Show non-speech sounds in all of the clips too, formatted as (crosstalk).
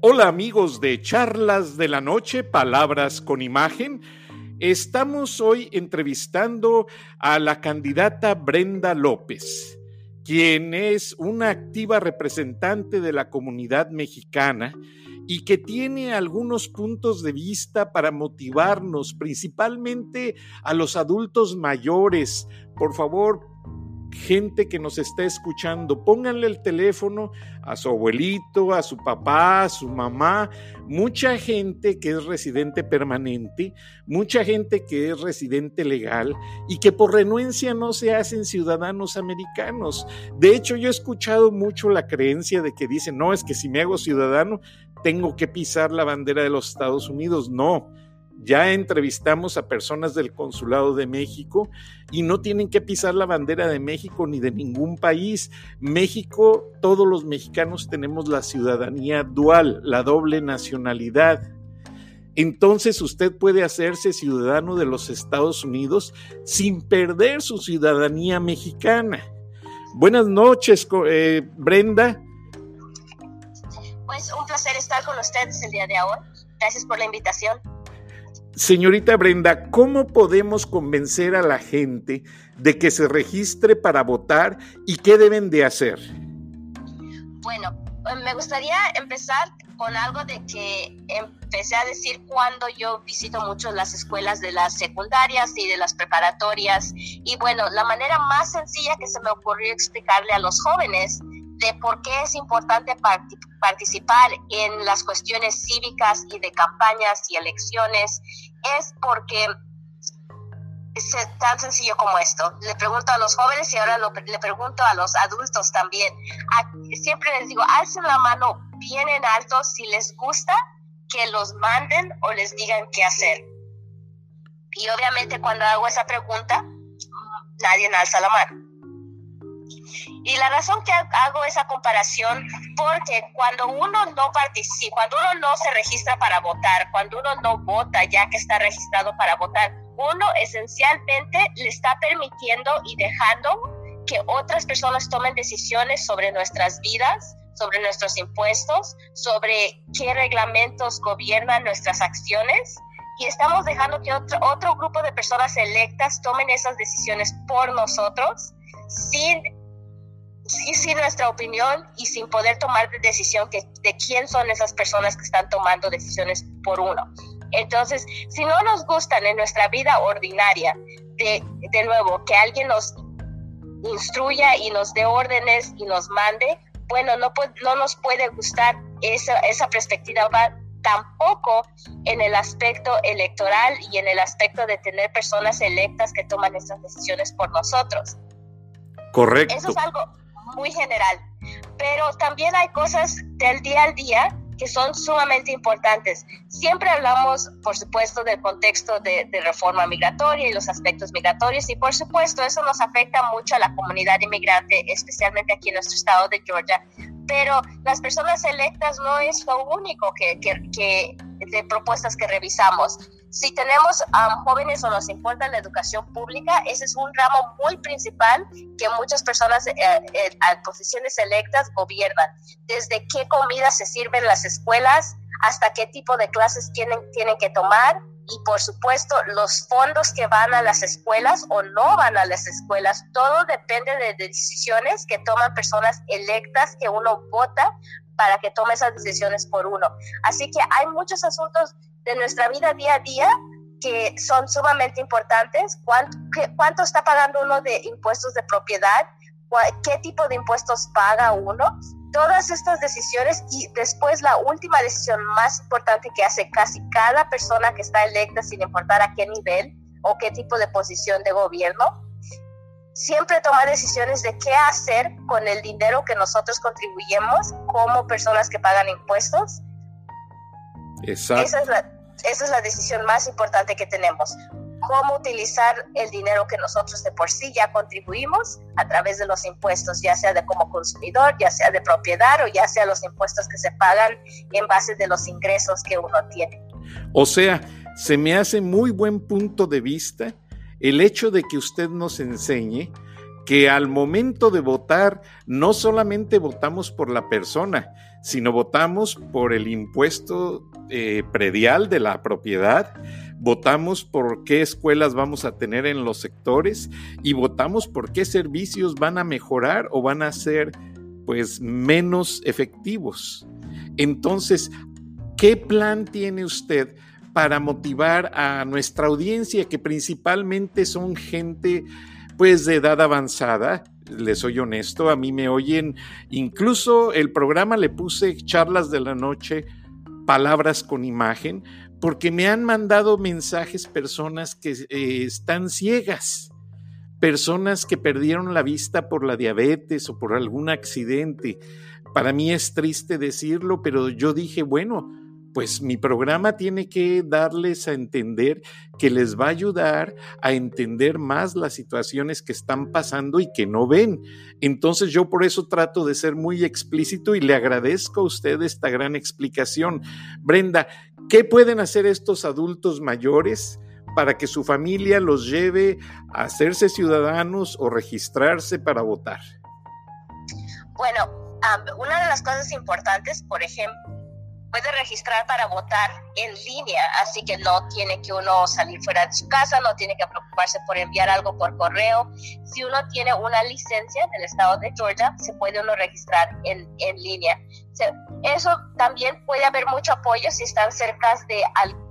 Hola amigos de Charlas de la Noche, Palabras con Imagen. Estamos hoy entrevistando a la candidata Brenda López, quien es una activa representante de la comunidad mexicana y que tiene algunos puntos de vista para motivarnos, principalmente a los adultos mayores. Por favor, gente que nos está escuchando, pónganle el teléfono a su abuelito, a su papá, a su mamá, mucha gente que es residente permanente, mucha gente que es residente legal y que por renuencia no se hacen ciudadanos americanos. De hecho, yo he escuchado mucho la creencia de que dicen, no, es que si me hago ciudadano, tengo que pisar la bandera de los Estados Unidos. No ya entrevistamos a personas del Consulado de México y no tienen que pisar la bandera de México ni de ningún país. México, todos los mexicanos tenemos la ciudadanía dual, la doble nacionalidad. Entonces usted puede hacerse ciudadano de los Estados Unidos sin perder su ciudadanía mexicana. Buenas noches, eh, Brenda. Pues un placer estar con ustedes el día de hoy. Gracias por la invitación. Señorita Brenda, ¿cómo podemos convencer a la gente de que se registre para votar y qué deben de hacer? Bueno, eh, me gustaría empezar con algo de que empecé a decir cuando yo visito mucho las escuelas de las secundarias y de las preparatorias. Y bueno, la manera más sencilla que se me ocurrió explicarle a los jóvenes de por qué es importante participar en las cuestiones cívicas y de campañas y elecciones es porque es tan sencillo como esto. Le pregunto a los jóvenes y ahora le pregunto a los adultos también. siempre les digo, alcen la mano bien en alto si les gusta que los manden o les digan qué hacer. Y obviamente cuando hago esa pregunta, nadie alza la mano. Y la razón que hago esa comparación, porque cuando uno no participa, cuando uno no se registra para votar, cuando uno no vota ya que está registrado para votar, uno esencialmente le está permitiendo y dejando que otras personas tomen decisiones sobre nuestras vidas, sobre nuestros impuestos, sobre qué reglamentos gobiernan nuestras acciones. Y estamos dejando que otro, otro grupo de personas electas tomen esas decisiones por nosotros sin y sin nuestra opinión y sin poder tomar decisión que, de quién son esas personas que están tomando decisiones por uno. Entonces, si no nos gustan en nuestra vida ordinaria, de, de nuevo, que alguien nos instruya y nos dé órdenes y nos mande, bueno, no, no nos puede gustar esa, esa perspectiva tampoco en el aspecto electoral y en el aspecto de tener personas electas que toman estas decisiones por nosotros. Correcto. Eso es algo, muy general, pero también hay cosas del día al día que son sumamente importantes. Siempre hablamos, por supuesto, del contexto de, reforma migratoria y los aspectos migratorios y, por supuesto, eso nos afecta mucho a la comunidad inmigrante, especialmente aquí en nuestro estado de Georgia. Pero las personas electas no es lo único que, que de propuestas que revisamos. Si tenemos a jóvenes o nos importa la educación pública, ese es un ramo muy principal que muchas personas eh, eh, a posiciones electas gobiernan. Desde qué comida se sirven en las escuelas hasta qué tipo de clases tienen, tienen que tomar y por supuesto los fondos que van a las escuelas o no van a las escuelas, todo depende de decisiones que toman personas electas que uno vota para que tome esas decisiones por uno. Así que hay muchos asuntos de nuestra vida día a día que son sumamente importantes. ¿Cuánto, cuánto está pagando uno de impuestos de propiedad? ¿Qué tipo de impuestos paga uno? Todas estas decisiones y después la última decisión más importante que hace casi cada persona que está electa, sin importar a qué nivel o qué tipo de posición de gobierno, siempre toma decisiones de qué hacer con el dinero que nosotros contribuyemos como personas que pagan impuestos. Exacto. Esa es la, esa es la decisión más importante que tenemos. Cómo utilizar el dinero que nosotros de por sí ya contribuimos a través de los impuestos, ya sea de como consumidor, ya sea de propiedad o ya sea los impuestos que se pagan en base de los ingresos que uno tiene. O sea, se me hace muy buen punto de vista el hecho de que usted nos enseñe que al momento de votar no solamente votamos por la persona, sino votamos por el impuesto eh, predial de la propiedad, votamos por qué escuelas vamos a tener en los sectores y votamos por qué servicios van a mejorar o van a ser pues menos efectivos. Entonces, ¿qué plan tiene usted para motivar a nuestra audiencia que principalmente son gente pues de edad avanzada? Les soy honesto, a mí me oyen, incluso el programa le puse charlas de la noche, palabras con imagen, porque me han mandado mensajes personas que eh, están ciegas, personas que perdieron la vista por la diabetes o por algún accidente. Para mí es triste decirlo, pero yo dije, bueno, pues mi programa tiene que darles a entender que les va a ayudar a entender más las situaciones que están pasando y que no ven. Entonces yo por eso trato de ser muy explícito y le agradezco a usted esta gran explicación. Brenda, ¿qué pueden hacer estos adultos mayores? para que su familia los lleve a hacerse ciudadanos o registrarse para votar? Bueno, una de las cosas importantes, por ejemplo, puede registrar para votar en línea, así que no tiene que uno salir fuera de su casa, no tiene que preocuparse por enviar algo por correo. Si uno tiene una licencia del estado de Georgia, se puede uno registrar en, en línea. Eso también puede haber mucho apoyo si están cerca de,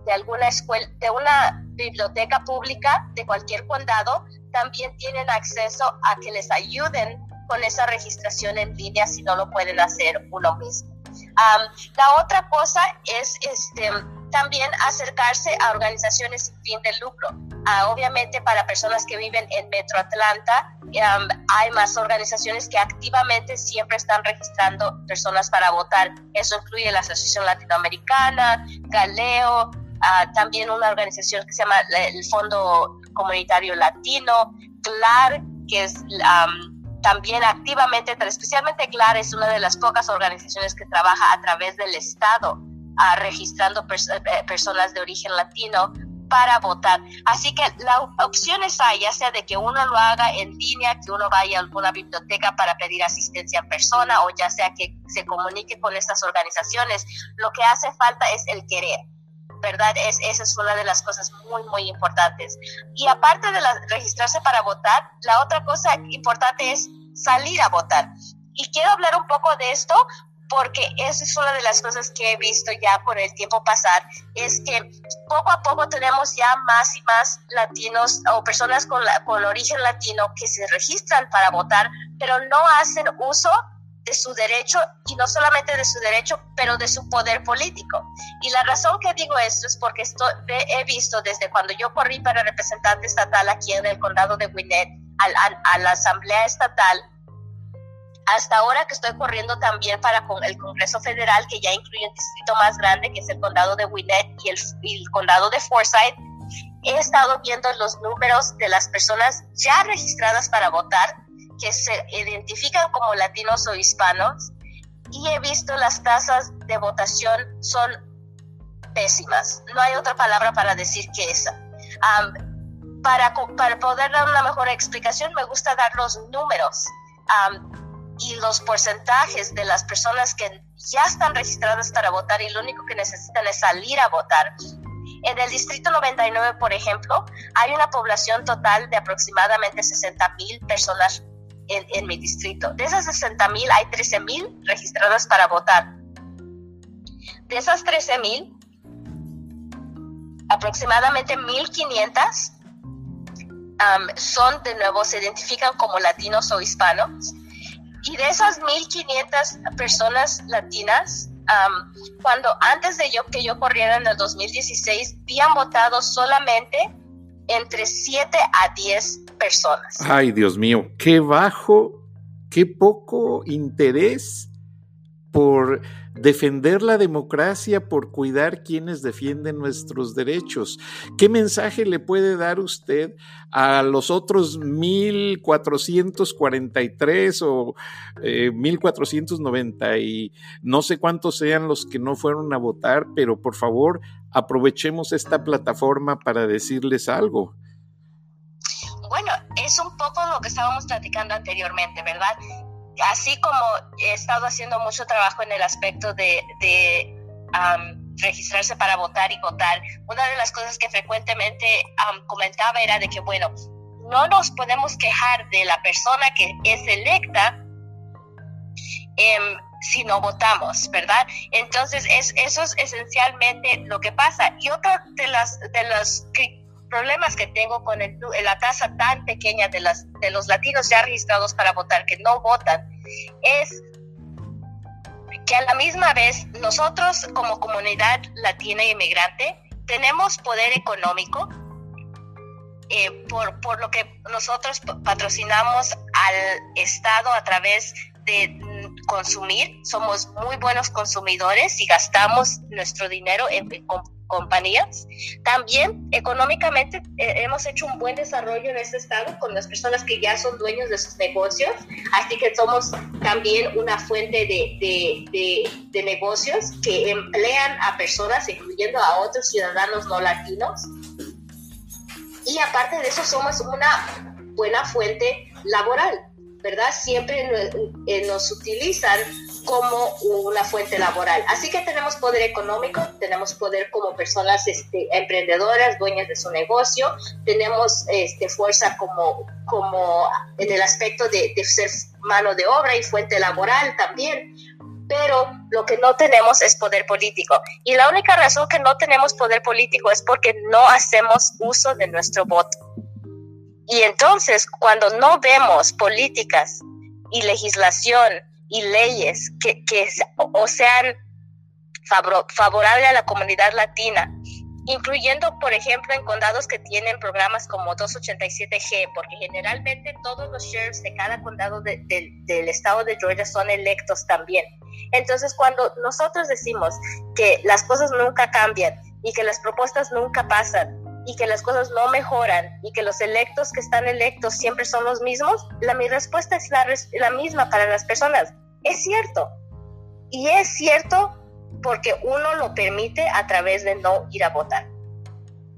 de alguna escuela, de una biblioteca pública de cualquier condado, también tienen acceso a que les ayuden con esa registración en línea si no lo pueden hacer uno mismo. La otra cosa es este, también acercarse a organizaciones sin fin de lucro. Ah, obviamente para personas que viven en Metro Atlanta hay más organizaciones que activamente siempre están registrando personas para votar. Eso incluye la Asociación Latinoamericana, Galeo, ah, también una organización que se llama el Fondo Comunitario Latino, CLAR, que es también activamente, especialmente CLAR es una de las pocas organizaciones que trabaja a través del Estado registrando eh, personas de origen latino para votar. Así que la opción es ahí, ya sea de que uno lo haga en línea, que uno vaya a alguna biblioteca para pedir asistencia en persona o ya sea que se comunique con estas organizaciones. Lo que hace falta es el querer. ¿verdad? Es, esa es una de las cosas muy, muy importantes. Y aparte de registrarse para votar, la otra cosa importante es salir a votar. Y quiero hablar un poco de esto porque esa es una de las cosas que he visto ya por el tiempo pasar, es que poco a poco tenemos ya más y más latinos o personas con, con origen latino que se registran para votar, pero no hacen uso de su derecho y no solamente de su derecho, pero de su poder político. Y la razón que digo esto es porque esto, he visto desde cuando yo corrí para representante estatal aquí en el condado de Gwinnett a, la Asamblea Estatal, hasta ahora que estoy corriendo también para con el Congreso Federal, que ya incluye un distrito más grande, que es el condado de Gwinnett y el, y el condado de Forsyth, he estado viendo los números de las personas ya registradas para votar que se identifican como latinos o hispanos y he visto las tasas de votación son pésimas. No hay otra palabra para decir que esa. para, para poder dar una mejor explicación, me gusta dar los números y los porcentajes de las personas que ya están registradas para votar y lo único que necesitan es salir a votar. En el Distrito 99, por ejemplo, hay una población total de aproximadamente 60 mil personas en, mi distrito. De esas 60 mil hay 13 mil registradas para votar. De esas 13 mil, aproximadamente 1.500 son de nuevo, se identifican como latinos o hispanos. Y de esas 1.500 personas latinas, cuando antes de yo que yo corriera en el 2016, habían votado solamente entre 7 a 10 personas. Ay, Dios mío, qué bajo, qué poco interés por defender la democracia, por cuidar quienes defienden nuestros derechos. ¿Qué mensaje le puede dar usted a los otros 1443 o 1490 eh, y no sé cuántos sean los que no fueron a votar, pero por favor aprovechemos esta plataforma para decirles algo. Bueno, es un poco lo que estábamos platicando anteriormente, ¿verdad? Así como he estado haciendo mucho trabajo en el aspecto de, registrarse para votar y votar, una de las cosas que frecuentemente comentaba era de que, bueno, no nos podemos quejar de la persona que es electa em, si no votamos, ¿verdad? Entonces, es, eso es esencialmente lo que pasa. Y otro de, las, de los problemas que tengo con la tasa tan pequeña de, las, de los latinos ya registrados para votar que no votan es que a la misma vez nosotros como comunidad latina e inmigrante tenemos poder económico eh, por, por lo que nosotros patrocinamos al Estado a través de consumir, somos muy buenos consumidores y gastamos nuestro dinero en, compañías. También económicamente eh, hemos hecho un buen desarrollo en este estado con las personas que ya son dueños de sus negocios, así que somos también una fuente de, de, de negocios que emplean a personas, incluyendo a otros ciudadanos no latinos. Y aparte de eso, somos una buena fuente laboral ¿verdad? Siempre nos utilizan como una fuente laboral. Así que tenemos poder económico, tenemos poder como personas este, emprendedoras, dueñas de su negocio, tenemos este, fuerza como, como en el aspecto de, de ser mano de obra y fuente laboral también, pero lo que no tenemos es poder político. Y la única razón que no tenemos poder político es porque no hacemos uso de nuestro voto. Y entonces, cuando no vemos políticas y legislación y leyes que, que o sean favorables a la comunidad latina, incluyendo, por ejemplo, en condados que tienen programas como 287G, porque generalmente todos los sheriffs de cada condado del estado de Georgia son electos también. Entonces, cuando nosotros decimos que las cosas nunca cambian y que las propuestas nunca pasan, y que las cosas no mejoran y que los electos que están electos siempre son los mismos, la, mi respuesta es la, la misma para las personas. Es cierto. Y es cierto porque uno lo permite a través de no ir a votar.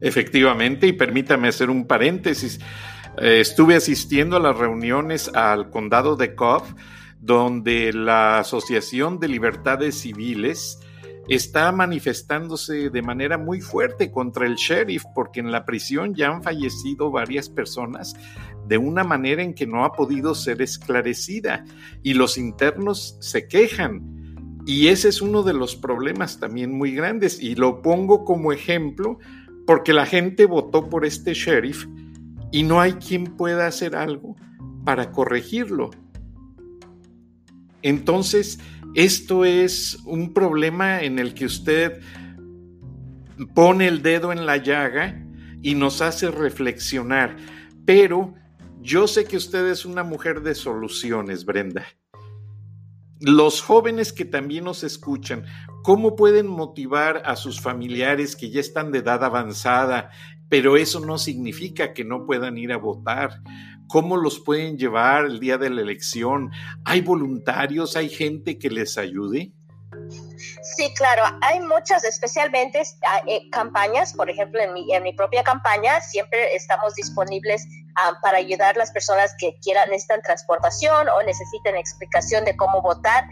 Efectivamente, y permítame hacer un paréntesis. Eh, estuve asistiendo a las reuniones al condado de Cobb, donde la Asociación de Libertades Civiles está manifestándose de manera muy fuerte contra el sheriff porque en la prisión ya han fallecido varias personas de una manera en que no ha podido ser esclarecida y los internos se quejan. Y ese es uno de los problemas también muy grandes y lo pongo como ejemplo porque la gente votó por este sheriff y no hay quien pueda hacer algo para corregirlo. Entonces, esto es un problema en el que usted pone el dedo en la llaga y nos hace reflexionar. Pero yo sé que usted es una mujer de soluciones, Brenda. Los jóvenes que también nos escuchan, ¿cómo pueden motivar a sus familiares que ya están de edad avanzada, pero eso no significa que no puedan ir a votar? ¿Cómo los pueden llevar el día de la elección? ¿Hay voluntarios? ¿Hay gente que les ayude? Sí, claro, hay muchas, especialmente ah, eh, campañas, por ejemplo, en mi, en mi propia campaña siempre estamos disponibles ah, para ayudar a las personas que quieran, necesitan transportación o necesitan explicación de cómo votar.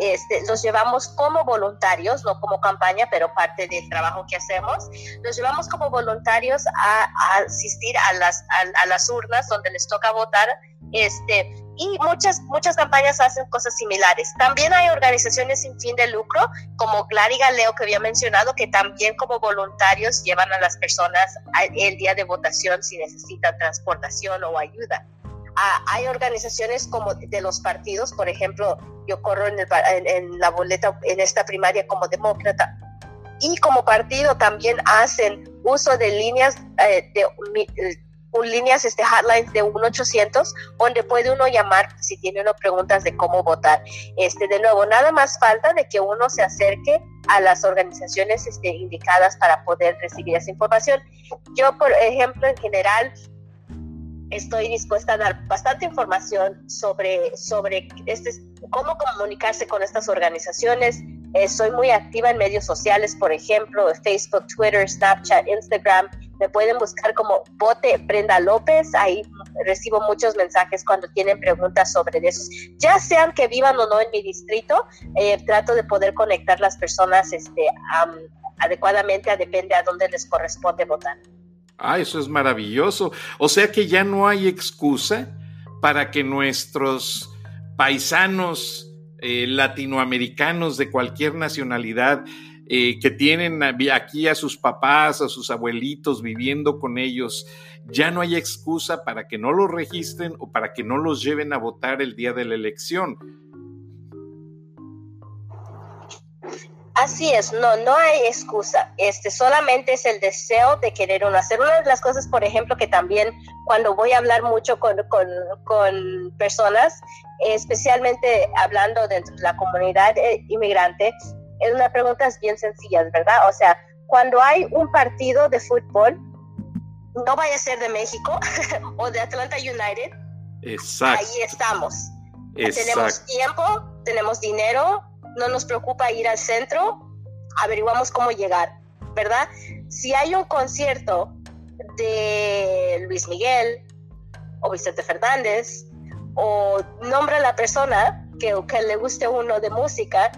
Este, los llevamos como voluntarios, no como campaña, pero parte del trabajo que hacemos. Los llevamos como voluntarios a, asistir a las, a, las urnas donde les toca votar. Este, y muchas, muchas campañas hacen cosas similares. También hay organizaciones sin fin de lucro, como Clary Galeo que había mencionado, que también como voluntarios llevan a las personas el día de votación si necesitan transportación o ayuda hay organizaciones como de los partidos, por ejemplo, yo corro en, la boleta en esta primaria como demócrata, y como partido también hacen uso de líneas eh, de líneas este hotlines de 1-800 donde puede uno llamar si tiene uno preguntas de cómo votar. Este de nuevo, nada más falta de que uno se acerque a las organizaciones este, indicadas para poder recibir esa información. Yo, por ejemplo, en general estoy dispuesta a dar bastante información sobre, sobre este, cómo comunicarse con estas organizaciones. Eh, soy muy activa en medios sociales, por ejemplo, Facebook, Twitter, Snapchat, Instagram. me pueden buscar como Bote Brenda López, ahí recibo muchos mensajes cuando tienen preguntas sobre eso. Ya sean que vivan o no en mi distrito, eh, trato de poder conectar las personas este, adecuadamente, a depende a dónde les corresponde votar. Ah, eso es maravilloso. O sea que ya no hay excusa para que nuestros paisanos eh, latinoamericanos de cualquier nacionalidad eh, que tienen aquí a sus papás, a sus abuelitos viviendo con ellos, ya no hay excusa para que no los registren o para que no los lleven a votar el día de la elección. Así es, no, no hay excusa. Este solamente es el deseo de querer uno hacer. Una de las cosas, por ejemplo, que también cuando voy a hablar mucho con, con, personas, especialmente hablando dentro de la comunidad eh, inmigrante, es una pregunta bien sencilla, ¿verdad? O sea, cuando hay un partido de fútbol, no vaya a ser de México (laughs) o de Atlanta United. Exacto. Ahí estamos. Tenemos tiempo, tenemos dinero, no nos preocupa ir al centro, averiguamos cómo llegar, ¿verdad? Si hay un concierto de Luis Miguel o Vicente Fernández, o nombra a la persona que, que le guste uno de música,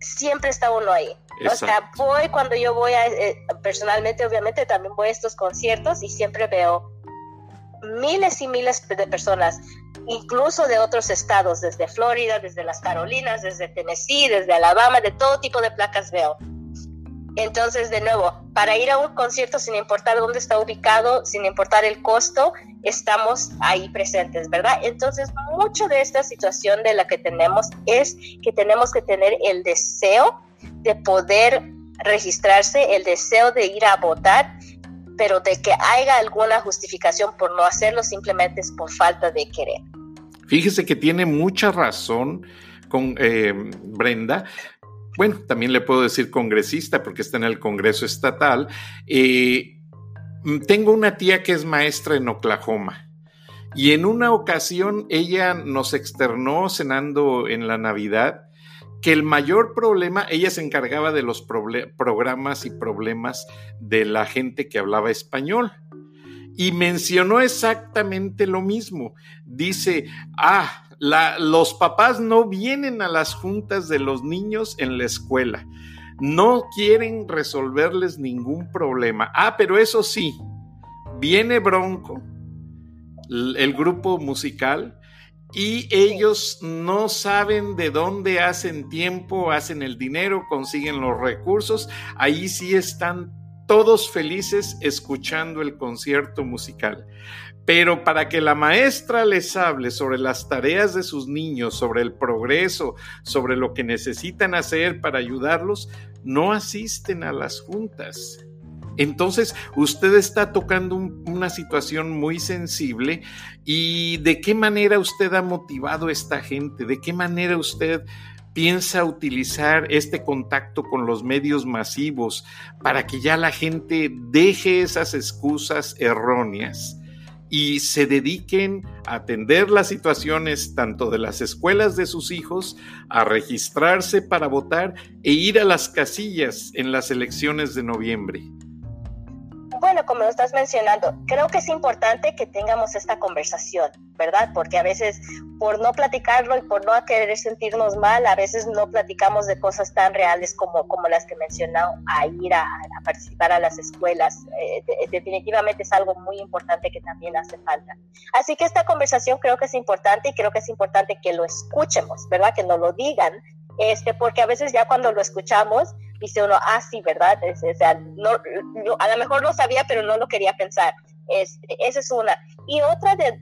siempre está uno ahí. O sea, voy cuando yo voy a, eh, personalmente, obviamente, también voy a estos conciertos y siempre veo miles y miles de personas incluso de otros estados, desde Florida, desde las Carolinas, desde Tennessee, desde Alabama, de todo tipo de placas veo. Entonces, de nuevo, para ir a un concierto, sin importar dónde está ubicado, sin importar el costo, estamos ahí presentes, ¿verdad? Entonces, mucho de esta situación de la que tenemos es que tenemos que tener el deseo de poder registrarse, el deseo de ir a votar, pero de que haya alguna justificación por no hacerlo simplemente es por falta de querer. Fíjese que tiene mucha razón con eh, Brenda. Bueno, también le puedo decir congresista porque está en el Congreso Estatal. Eh, tengo una tía que es maestra en Oklahoma. Y en una ocasión ella nos externó cenando en la Navidad que el mayor problema, ella se encargaba de los programas y problemas de la gente que hablaba español y mencionó exactamente lo mismo. Dice, ah, los papás no vienen a las juntas de los niños en la escuela, no quieren resolverles ningún problema. Ah, pero eso sí, viene Bronco, el grupo musical, y ellos no saben de dónde hacen tiempo, hacen el dinero, consiguen los recursos, ahí sí están todos felices escuchando el concierto musical. Pero para que la maestra les hable sobre las tareas de sus niños, sobre el progreso, sobre lo que necesitan hacer para ayudarlos, no asisten a las juntas. Entonces, usted está tocando una situación muy sensible y de qué manera usted ha motivado a esta gente, de qué manera usted piensa utilizar este contacto con los medios masivos para que ya la gente deje esas excusas erróneas y se dediquen a atender las situaciones tanto de las escuelas de sus hijos, a registrarse para votar e ir a las casillas en las elecciones de noviembre? Bueno, como lo estás mencionando, creo que es importante que tengamos esta conversación, ¿verdad? Porque a veces por no platicarlo y por no querer sentirnos mal, a veces no platicamos de cosas tan reales como, como las que mencionado, a ir a, participar a las escuelas. Eh, definitivamente es algo muy importante que también hace falta. Así que esta conversación creo que es importante y creo que es importante que lo escuchemos, ¿verdad? Que nos lo digan, este, porque a veces ya cuando lo escuchamos, dice uno, ah, sí, ¿verdad? o sea, no, a lo mejor lo sabía, pero no lo quería pensar. Este, esa es una. Y otra de,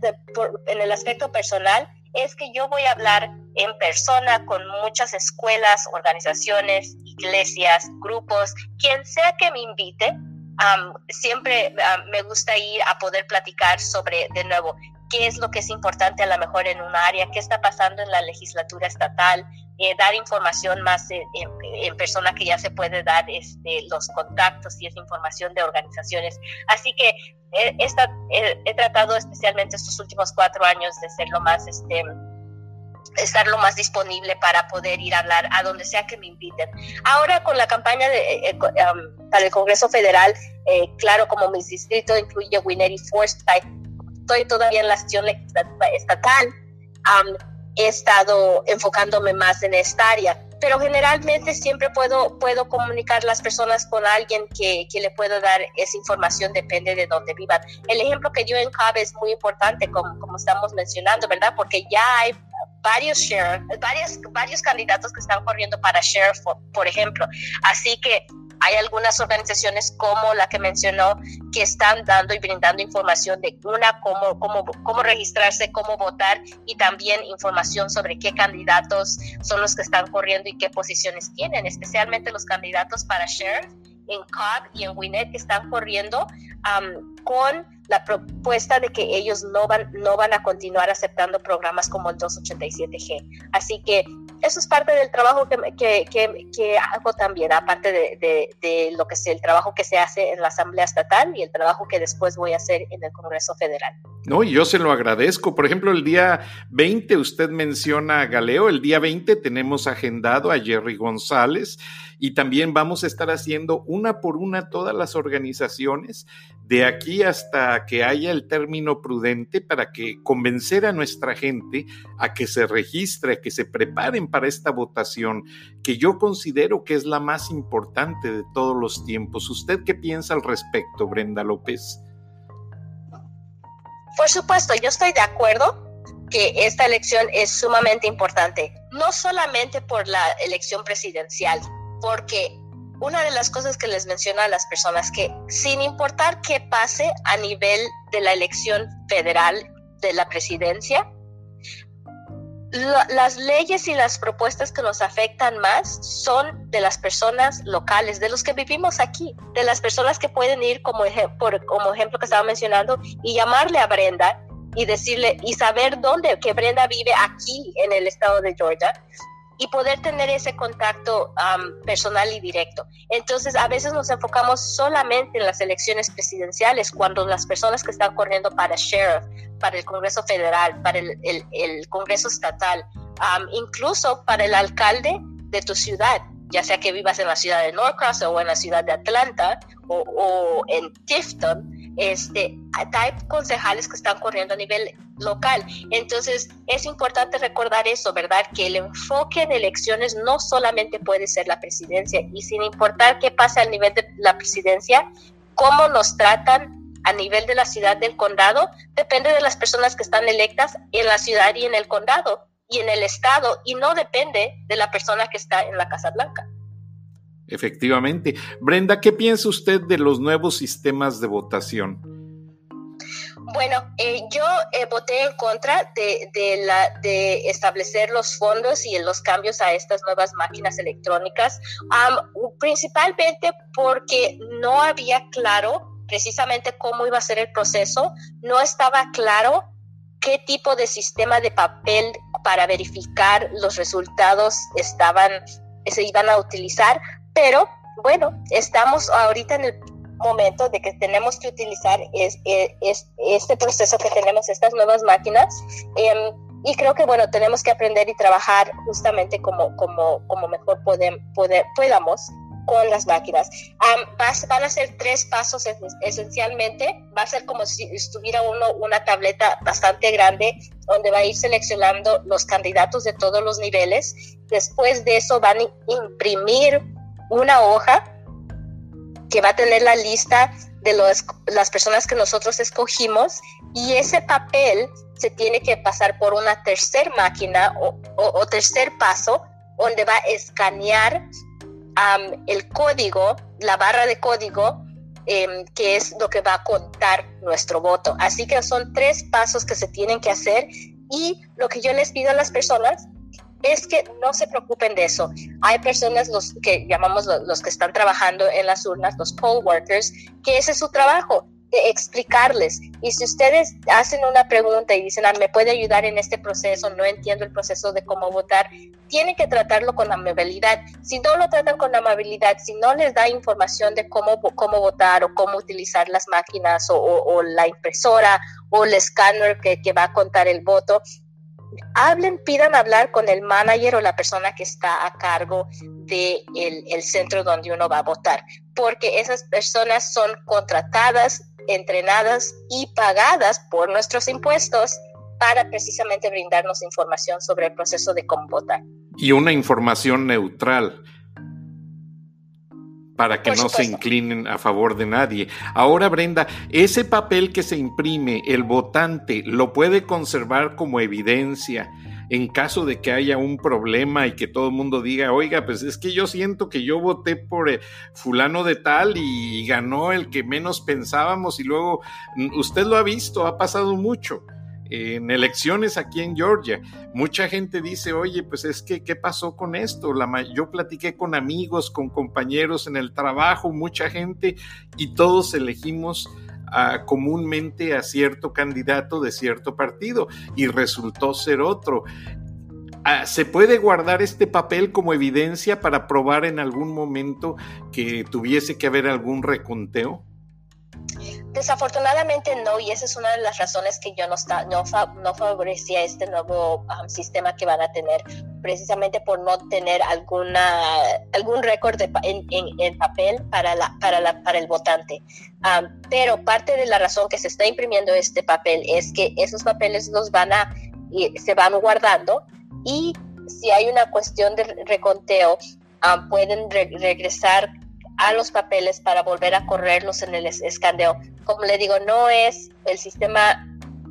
en el aspecto personal es que yo voy a hablar en persona con muchas escuelas, organizaciones, iglesias, grupos, quien sea que me invite. siempre me gusta ir a poder platicar sobre, de nuevo, qué es lo que es importante a lo mejor en un área, qué está pasando en la legislatura estatal, eh, dar información más en, persona que ya se puede dar este, los contactos y esa información de organizaciones. Así que he, he, tratado especialmente estos últimos cuatro años de ser lo más este, estar lo más disponible para poder ir a hablar a donde sea que me inviten. Ahora con la campaña de, eh, eh, um, para el Congreso Federal, eh, claro, como mi distrito incluye Winner y Forsyth, estoy todavía en la acción estatal, um, he estado enfocándome más en esta área pero generalmente siempre puedo, puedo comunicar las personas con alguien que, que, le puedo dar esa información, depende de dónde vivan. El ejemplo que dio en CAB es muy importante, como, como estamos mencionando, ¿verdad? Porque ya hay varios sheriff, varios, varios candidatos que están corriendo para sheriff, por ejemplo. Así que hay algunas organizaciones como la que mencionó que están dando y brindando información de una, cómo, cómo, cómo registrarse, cómo votar y también información sobre qué candidatos son los que están corriendo y qué posiciones tienen, especialmente los candidatos para sheriff en Cobb y en Winnet que están corriendo con la propuesta de que ellos no van, no van a continuar aceptando programas como el 287G. Así que eso es parte del trabajo que, que, que, hago también, aparte de, de, lo que es el trabajo que se hace en la Asamblea Estatal y el trabajo que después voy a hacer en el Congreso Federal. No, y yo se lo agradezco. Por ejemplo, el día 20, usted menciona a Galeo, el día 20 tenemos agendado a Jerry González y también vamos a estar haciendo una por una todas las organizaciones de aquí hasta que haya el término prudente para que convencer a nuestra gente a que se registre, que se preparen para esta votación, que yo considero que es la más importante de todos los tiempos. ¿Usted qué piensa al respecto, Brenda López? Por supuesto, yo estoy de acuerdo que esta elección es sumamente importante, no solamente por la elección presidencial, porque una de las cosas que les menciono a las personas que sin importar qué pase a nivel de la elección federal de la presidencia, las leyes y las propuestas que nos afectan más son de las personas locales, de los que vivimos aquí, de las personas que pueden ir como, por, como ejemplo que estaba mencionando y llamarle a Brenda y decirle y saber dónde que Brenda vive aquí en el estado de Georgia y poder tener ese contacto personal y directo. Entonces, a veces nos enfocamos solamente en las elecciones presidenciales, cuando las personas que están corriendo para sheriff, para el Congreso Federal, para el, el, Congreso Estatal, incluso para el alcalde de tu ciudad, ya sea que vivas en la ciudad de Norcross o en la ciudad de Atlanta o, en Tifton, este, hay concejales que están corriendo a nivel local. Entonces, es importante recordar eso, ¿verdad? Que el enfoque en elecciones no solamente puede ser la presidencia y sin importar qué pase al nivel de la presidencia, cómo nos tratan a nivel de la ciudad del condado, depende de las personas que están electas en la ciudad y en el condado y en el estado y no depende de la persona que está en la Casa Blanca. Efectivamente. Brenda, ¿qué piensa usted de los nuevos sistemas de votación? Bueno, eh, yo eh, voté en contra de, la, de establecer los fondos y los cambios a estas nuevas máquinas electrónicas, principalmente porque no había claro precisamente cómo iba a ser el proceso, no estaba claro qué tipo de sistema de papel para verificar los resultados estaban, se iban a utilizar, pero bueno, estamos ahorita en el momento de que tenemos que utilizar es, este proceso que tenemos, estas nuevas máquinas. Em, y creo que, bueno, tenemos que aprender y trabajar justamente como, como, como mejor podemos, podamos con las máquinas. van a ser tres pasos esencialmente. Va a ser como si estuviera uno una tableta bastante grande donde va a ir seleccionando los candidatos de todos los niveles. Después de eso van a imprimir una hoja que va a tener la lista de las personas que nosotros escogimos y ese papel se tiene que pasar por una tercer máquina o, tercer paso donde va a escanear el código, la barra de código, em, que es lo que va a contar nuestro voto. Así que son tres pasos que se tienen que hacer y lo que yo les pido a las personas es que no se preocupen de eso. Hay personas, los que llamamos los, que están trabajando en las urnas, los poll workers, que ese es su trabajo, explicarles. Y si ustedes hacen una pregunta y dicen, ah, ¿me puede ayudar en este proceso? No entiendo el proceso de cómo votar. Tienen que tratarlo con amabilidad. Si no lo tratan con amabilidad, si no les da información de cómo, cómo votar o cómo utilizar las máquinas o, la impresora o el escáner que, que va a contar el voto, hablen, pidan hablar con el manager o la persona que está a cargo del de el centro donde uno va a votar, porque esas personas son contratadas, entrenadas y pagadas por nuestros impuestos para precisamente brindarnos información sobre el proceso de cómo votar. Y una información neutral para que no se inclinen a favor de nadie. Ahora, Brenda, ese papel que se imprime, el votante lo puede conservar como evidencia en caso de que haya un problema y que todo el mundo diga, oiga, pues es que yo siento que yo voté por eh, fulano de tal y ganó el que menos pensábamos y luego mm, usted lo ha visto, ha pasado mucho en elecciones aquí en Georgia. Mucha gente dice, oye, pues es que, ¿qué pasó con esto? Yo platiqué con amigos, con compañeros en el trabajo, mucha gente, y todos elegimos comúnmente a cierto candidato de cierto partido y resultó ser otro. Ah, ¿Se puede guardar este papel como evidencia para probar en algún momento que tuviese que haber algún reconteo? Desafortunadamente no, y esa es una de las razones que yo no, está, no, no favorecía este nuevo sistema que van a tener, precisamente por no tener alguna, algún récord en, en, papel para, la, para, la, para el votante. Pero parte de la razón que se está imprimiendo este papel es que esos papeles los van a, se van guardando y si hay una cuestión de reconteo, pueden regresar a los papeles para volver a correrlos en el escaneo. Como le digo, no es el sistema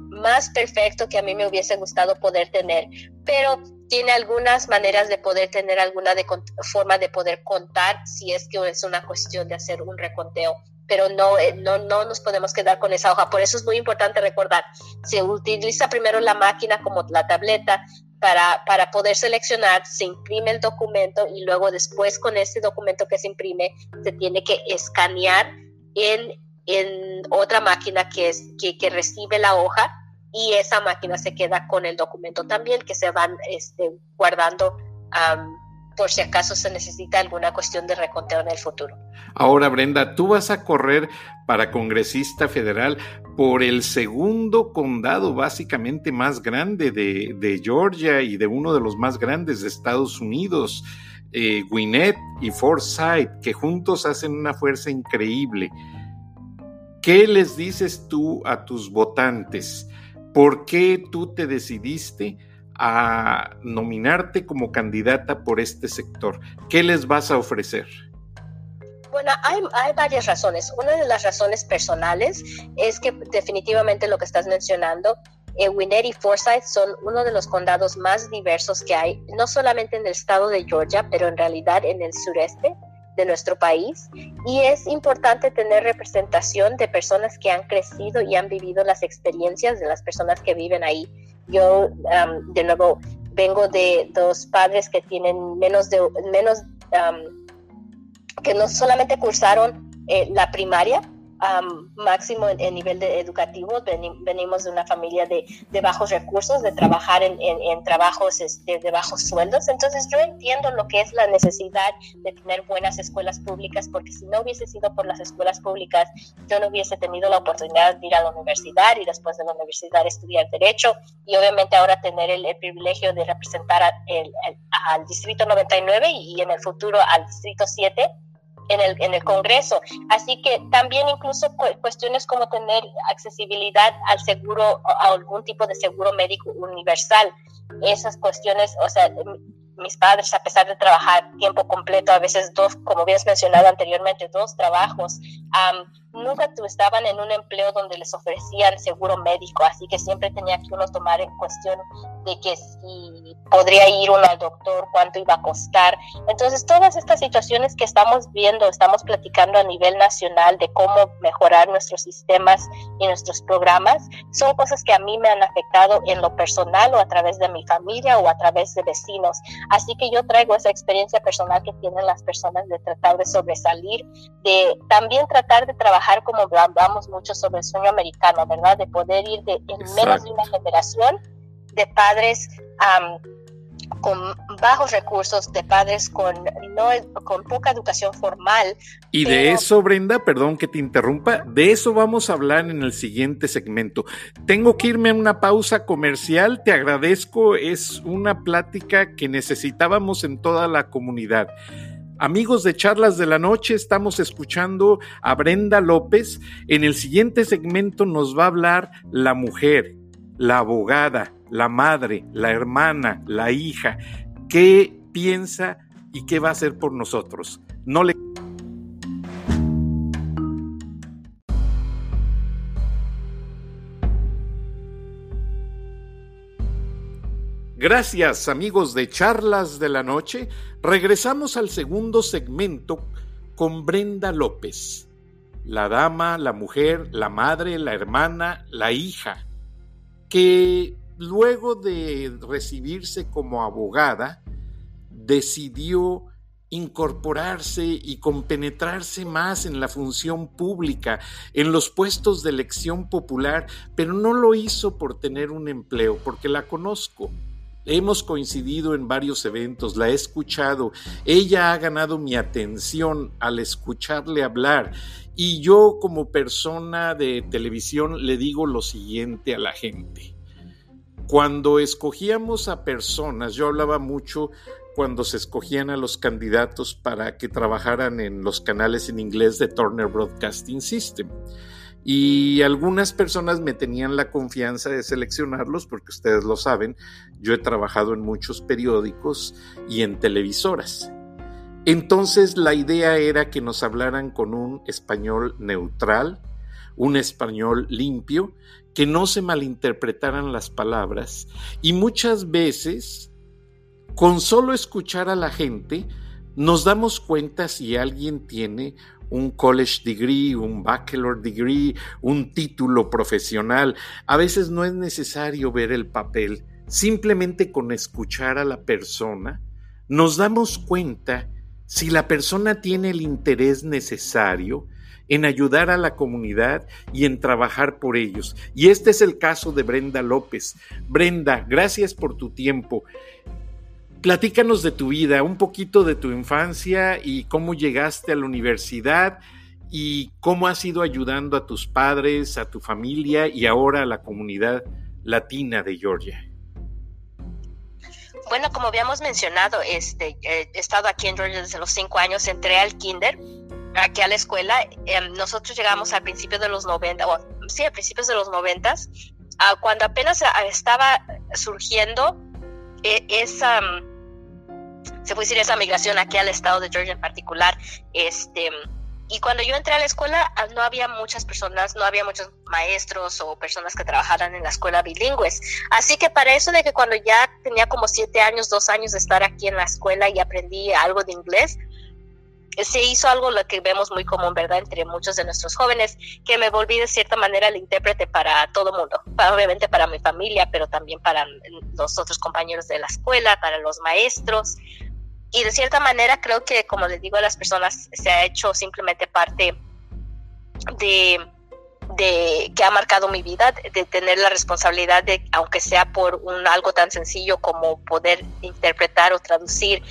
más perfecto que a mí me hubiese gustado poder tener, pero tiene algunas maneras de poder tener alguna de, forma de poder contar si es que es una cuestión de hacer un reconteo pero no, eh, no, no nos podemos quedar con esa hoja. Por eso es muy importante recordar, se utiliza primero la máquina como la tableta, para, para, poder seleccionar, se imprime el documento y luego después con ese documento que se imprime se tiene que escanear en, en otra máquina que, es, que, que, recibe la hoja y esa máquina se queda con el documento también que se van este, guardando por si acaso se necesita alguna cuestión de reconteo en el futuro. Ahora, Brenda, tú vas a correr para congresista federal por el segundo condado básicamente más grande de, Georgia y de uno de los más grandes de Estados Unidos, eh, Gwinnett y Forsyth, que juntos hacen una fuerza increíble. ¿Qué les dices tú a tus votantes? ¿Por qué tú te decidiste a nominarte como candidata por este sector? ¿Qué les vas a ofrecer? Bueno, hay, varias razones. Una de las razones personales es que definitivamente lo que estás mencionando, eh, Winnet y Forsyth son uno de los condados más diversos que hay, no solamente en el estado de Georgia, pero en realidad en el sureste de nuestro país. Y es importante tener representación de personas que han crecido y han vivido las experiencias de las personas que viven ahí. Yo, de nuevo, vengo de dos padres que tienen menos de menos que no solamente cursaron eh, la primaria, máximo en, nivel de educativo. venimos de una familia de, de bajos recursos, de trabajar en, en, trabajos este, de bajos sueldos. Entonces yo entiendo lo que es la necesidad de tener buenas escuelas públicas, porque si no hubiese sido por las escuelas públicas, yo no hubiese tenido la oportunidad de ir a la universidad y después de la universidad estudiar derecho y obviamente ahora tener el, privilegio de representar al Distrito 99 y, y en el futuro al Distrito 7 en el, en el Congreso. Así que también incluso cuestiones como tener accesibilidad al seguro, a algún tipo de seguro médico universal. Esas cuestiones, o sea, mis padres, a pesar de trabajar tiempo completo, a veces dos, como habías mencionado anteriormente, dos trabajos, nunca estaban en un empleo donde les ofrecían seguro médico, así que siempre tenía que uno tomar en cuestión de que si podría ir uno al doctor, cuánto iba a costar. Entonces, todas estas situaciones que estamos viendo, estamos platicando a nivel nacional de cómo mejorar nuestros sistemas y nuestros programas, son cosas que a mí me han afectado en lo personal o a través de mi familia o a través de vecinos. Así que yo traigo esa experiencia personal que tienen las personas de tratar de sobresalir, de también tratar de trabajar como hablamos mucho sobre el sueño americano, ¿verdad? De poder ir de, en menos de una generación de padres con bajos recursos, de padres con, no, con poca educación formal. Y de eso, Brenda, perdón que te interrumpa, de eso vamos a hablar en el siguiente segmento. Tengo que irme a una pausa comercial, te agradezco, es una plática que necesitábamos en toda la comunidad. Amigos de Charlas de la Noche, estamos escuchando a Brenda López. En el siguiente segmento nos va a hablar la mujer, la abogada, la madre, la hermana, la hija, qué piensa y qué va a hacer por nosotros. No le Gracias amigos de Charlas de la Noche. Regresamos al segundo segmento con Brenda López, la dama, la mujer, la madre, la hermana, la hija, que luego de recibirse como abogada, decidió incorporarse y compenetrarse más en la función pública, en los puestos de elección popular, pero no lo hizo por tener un empleo, porque la conozco. Hemos coincidido en varios eventos, la he escuchado, ella ha ganado mi atención al escucharle hablar y yo como persona de televisión le digo lo siguiente a la gente. Cuando escogíamos a personas, yo hablaba mucho cuando se escogían a los candidatos para que trabajaran en los canales en inglés de Turner Broadcasting System. Y algunas personas me tenían la confianza de seleccionarlos porque ustedes lo saben, yo he trabajado en muchos periódicos y en televisoras. Entonces la idea era que nos hablaran con un español neutral, un español limpio, que no se malinterpretaran las palabras y muchas veces, con solo escuchar a la gente, nos damos cuenta si alguien tiene un college degree, un bachelor degree, un título profesional. A veces no es necesario ver el papel, simplemente con escuchar a la persona, nos damos cuenta si la persona tiene el interés necesario en ayudar a la comunidad y en trabajar por ellos. Y este es el caso de Brenda López. Brenda, gracias por tu tiempo. Platícanos de tu vida, un poquito de tu infancia y cómo llegaste a la universidad y cómo has ido ayudando a tus padres, a tu familia y ahora a la comunidad latina de Georgia. Bueno, como habíamos mencionado, este, he estado aquí en Georgia desde los cinco años, entré al kinder aquí a la escuela, em, nosotros llegamos al principio de los 90, o sí, a principios de los 90, cuando apenas estaba surgiendo e, esa, se puede decir, esa migración aquí al estado de Georgia en particular, este, y cuando yo entré a la escuela ah, no había muchas personas, no había muchos maestros o personas que trabajaran en la escuela bilingües. Así que para eso de que cuando ya tenía como siete años, dos años de estar aquí en la escuela y aprendí algo de inglés, se hizo algo lo que vemos muy común, ¿verdad?, entre muchos de nuestros jóvenes, que me volví de cierta manera el intérprete para todo mundo, obviamente para mi familia, pero también para los otros compañeros de la escuela, para los maestros. Y de cierta manera creo que, como les digo a las personas, se ha hecho simplemente parte de de que ha marcado mi vida, de tener la responsabilidad de, aunque sea por un algo tan sencillo como poder interpretar o traducir,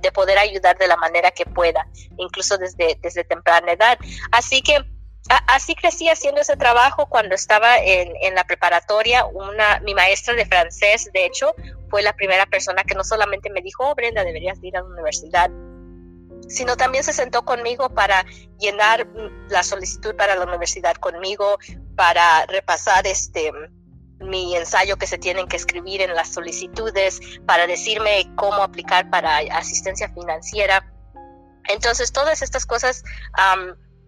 de poder ayudar de la manera que pueda, incluso desde, desde temprana edad. Así que así crecí haciendo ese trabajo cuando estaba en, en, la preparatoria. Una, mi maestra de francés, de hecho, fue la primera persona que no solamente me dijo, oh, Brenda, deberías ir a la universidad, sino también se sentó conmigo para llenar la solicitud para la universidad conmigo, para repasar este mi ensayo que se tienen que escribir en las solicitudes, para decirme cómo aplicar para asistencia financiera. Entonces, todas estas cosas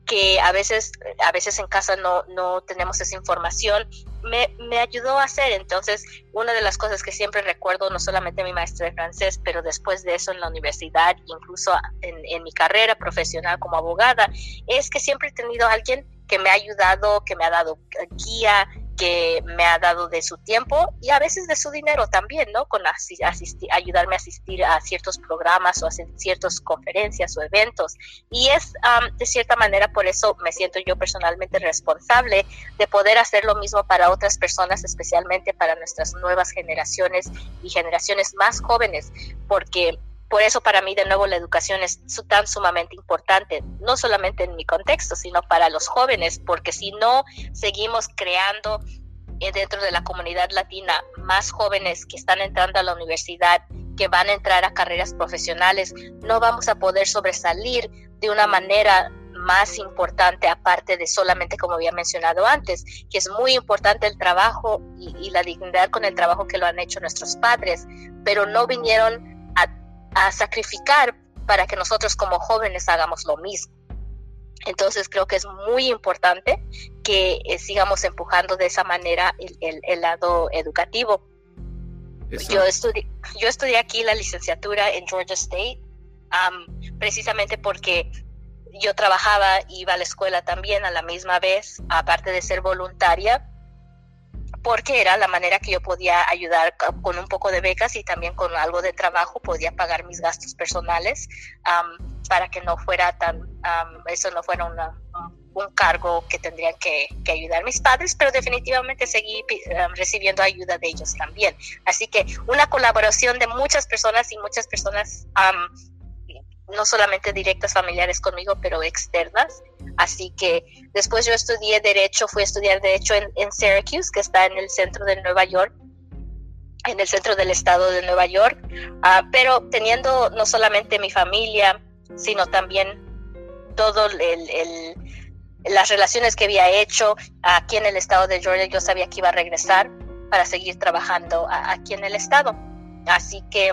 que a veces, a veces en casa no, no tenemos esa información, me, me, ayudó a hacer. Entonces, una de las cosas que siempre recuerdo, no solamente mi maestra de francés, pero después de eso en la universidad, incluso en, en mi carrera profesional como abogada, es que siempre he tenido a alguien que me ha ayudado, que me ha dado guía, que me ha dado de su tiempo y a veces de su dinero también, ¿no? Con asistir, ayudarme a asistir a ciertos programas o a ciertas conferencias o eventos. Y es de cierta manera por eso me siento yo personalmente responsable de poder hacer lo mismo para otras personas, especialmente para nuestras nuevas generaciones y generaciones más jóvenes, porque por eso para mí de nuevo la educación es tan sumamente importante, no solamente en mi contexto, sino para los jóvenes, porque si no seguimos creando eh, dentro de la comunidad latina más jóvenes que están entrando a la universidad, que van a entrar a carreras profesionales, no vamos a poder sobresalir de una manera más importante, aparte de solamente, como había mencionado antes, que es muy importante el trabajo y, y la dignidad con el trabajo que lo han hecho nuestros padres, pero no vinieron a sacrificar para que nosotros como jóvenes hagamos lo mismo. Entonces creo que es muy importante que eh, sigamos empujando de esa manera el, lado educativo. Yo estudié, yo estudié aquí la licenciatura en Georgia State precisamente porque yo trabajaba, iba a la escuela también a la misma vez, aparte de ser voluntaria, porque era la manera que yo podía ayudar con un poco de becas y también con algo de trabajo podía pagar mis gastos personales para que no fuera tan, eso no fuera un cargo que tendrían que, ayudar mis padres, pero definitivamente seguí recibiendo ayuda de ellos también. Así que una colaboración de muchas personas y muchas personas no solamente directas familiares conmigo, pero externas. Así que después yo estudié Derecho, fui a estudiar Derecho en, Syracuse, que está en el centro de Nueva York, en el centro del estado de Nueva York, ah, pero teniendo no solamente mi familia, sino también todo las relaciones que había hecho aquí en el estado de Georgia, yo sabía que iba a regresar para seguir trabajando aquí en el estado. Así que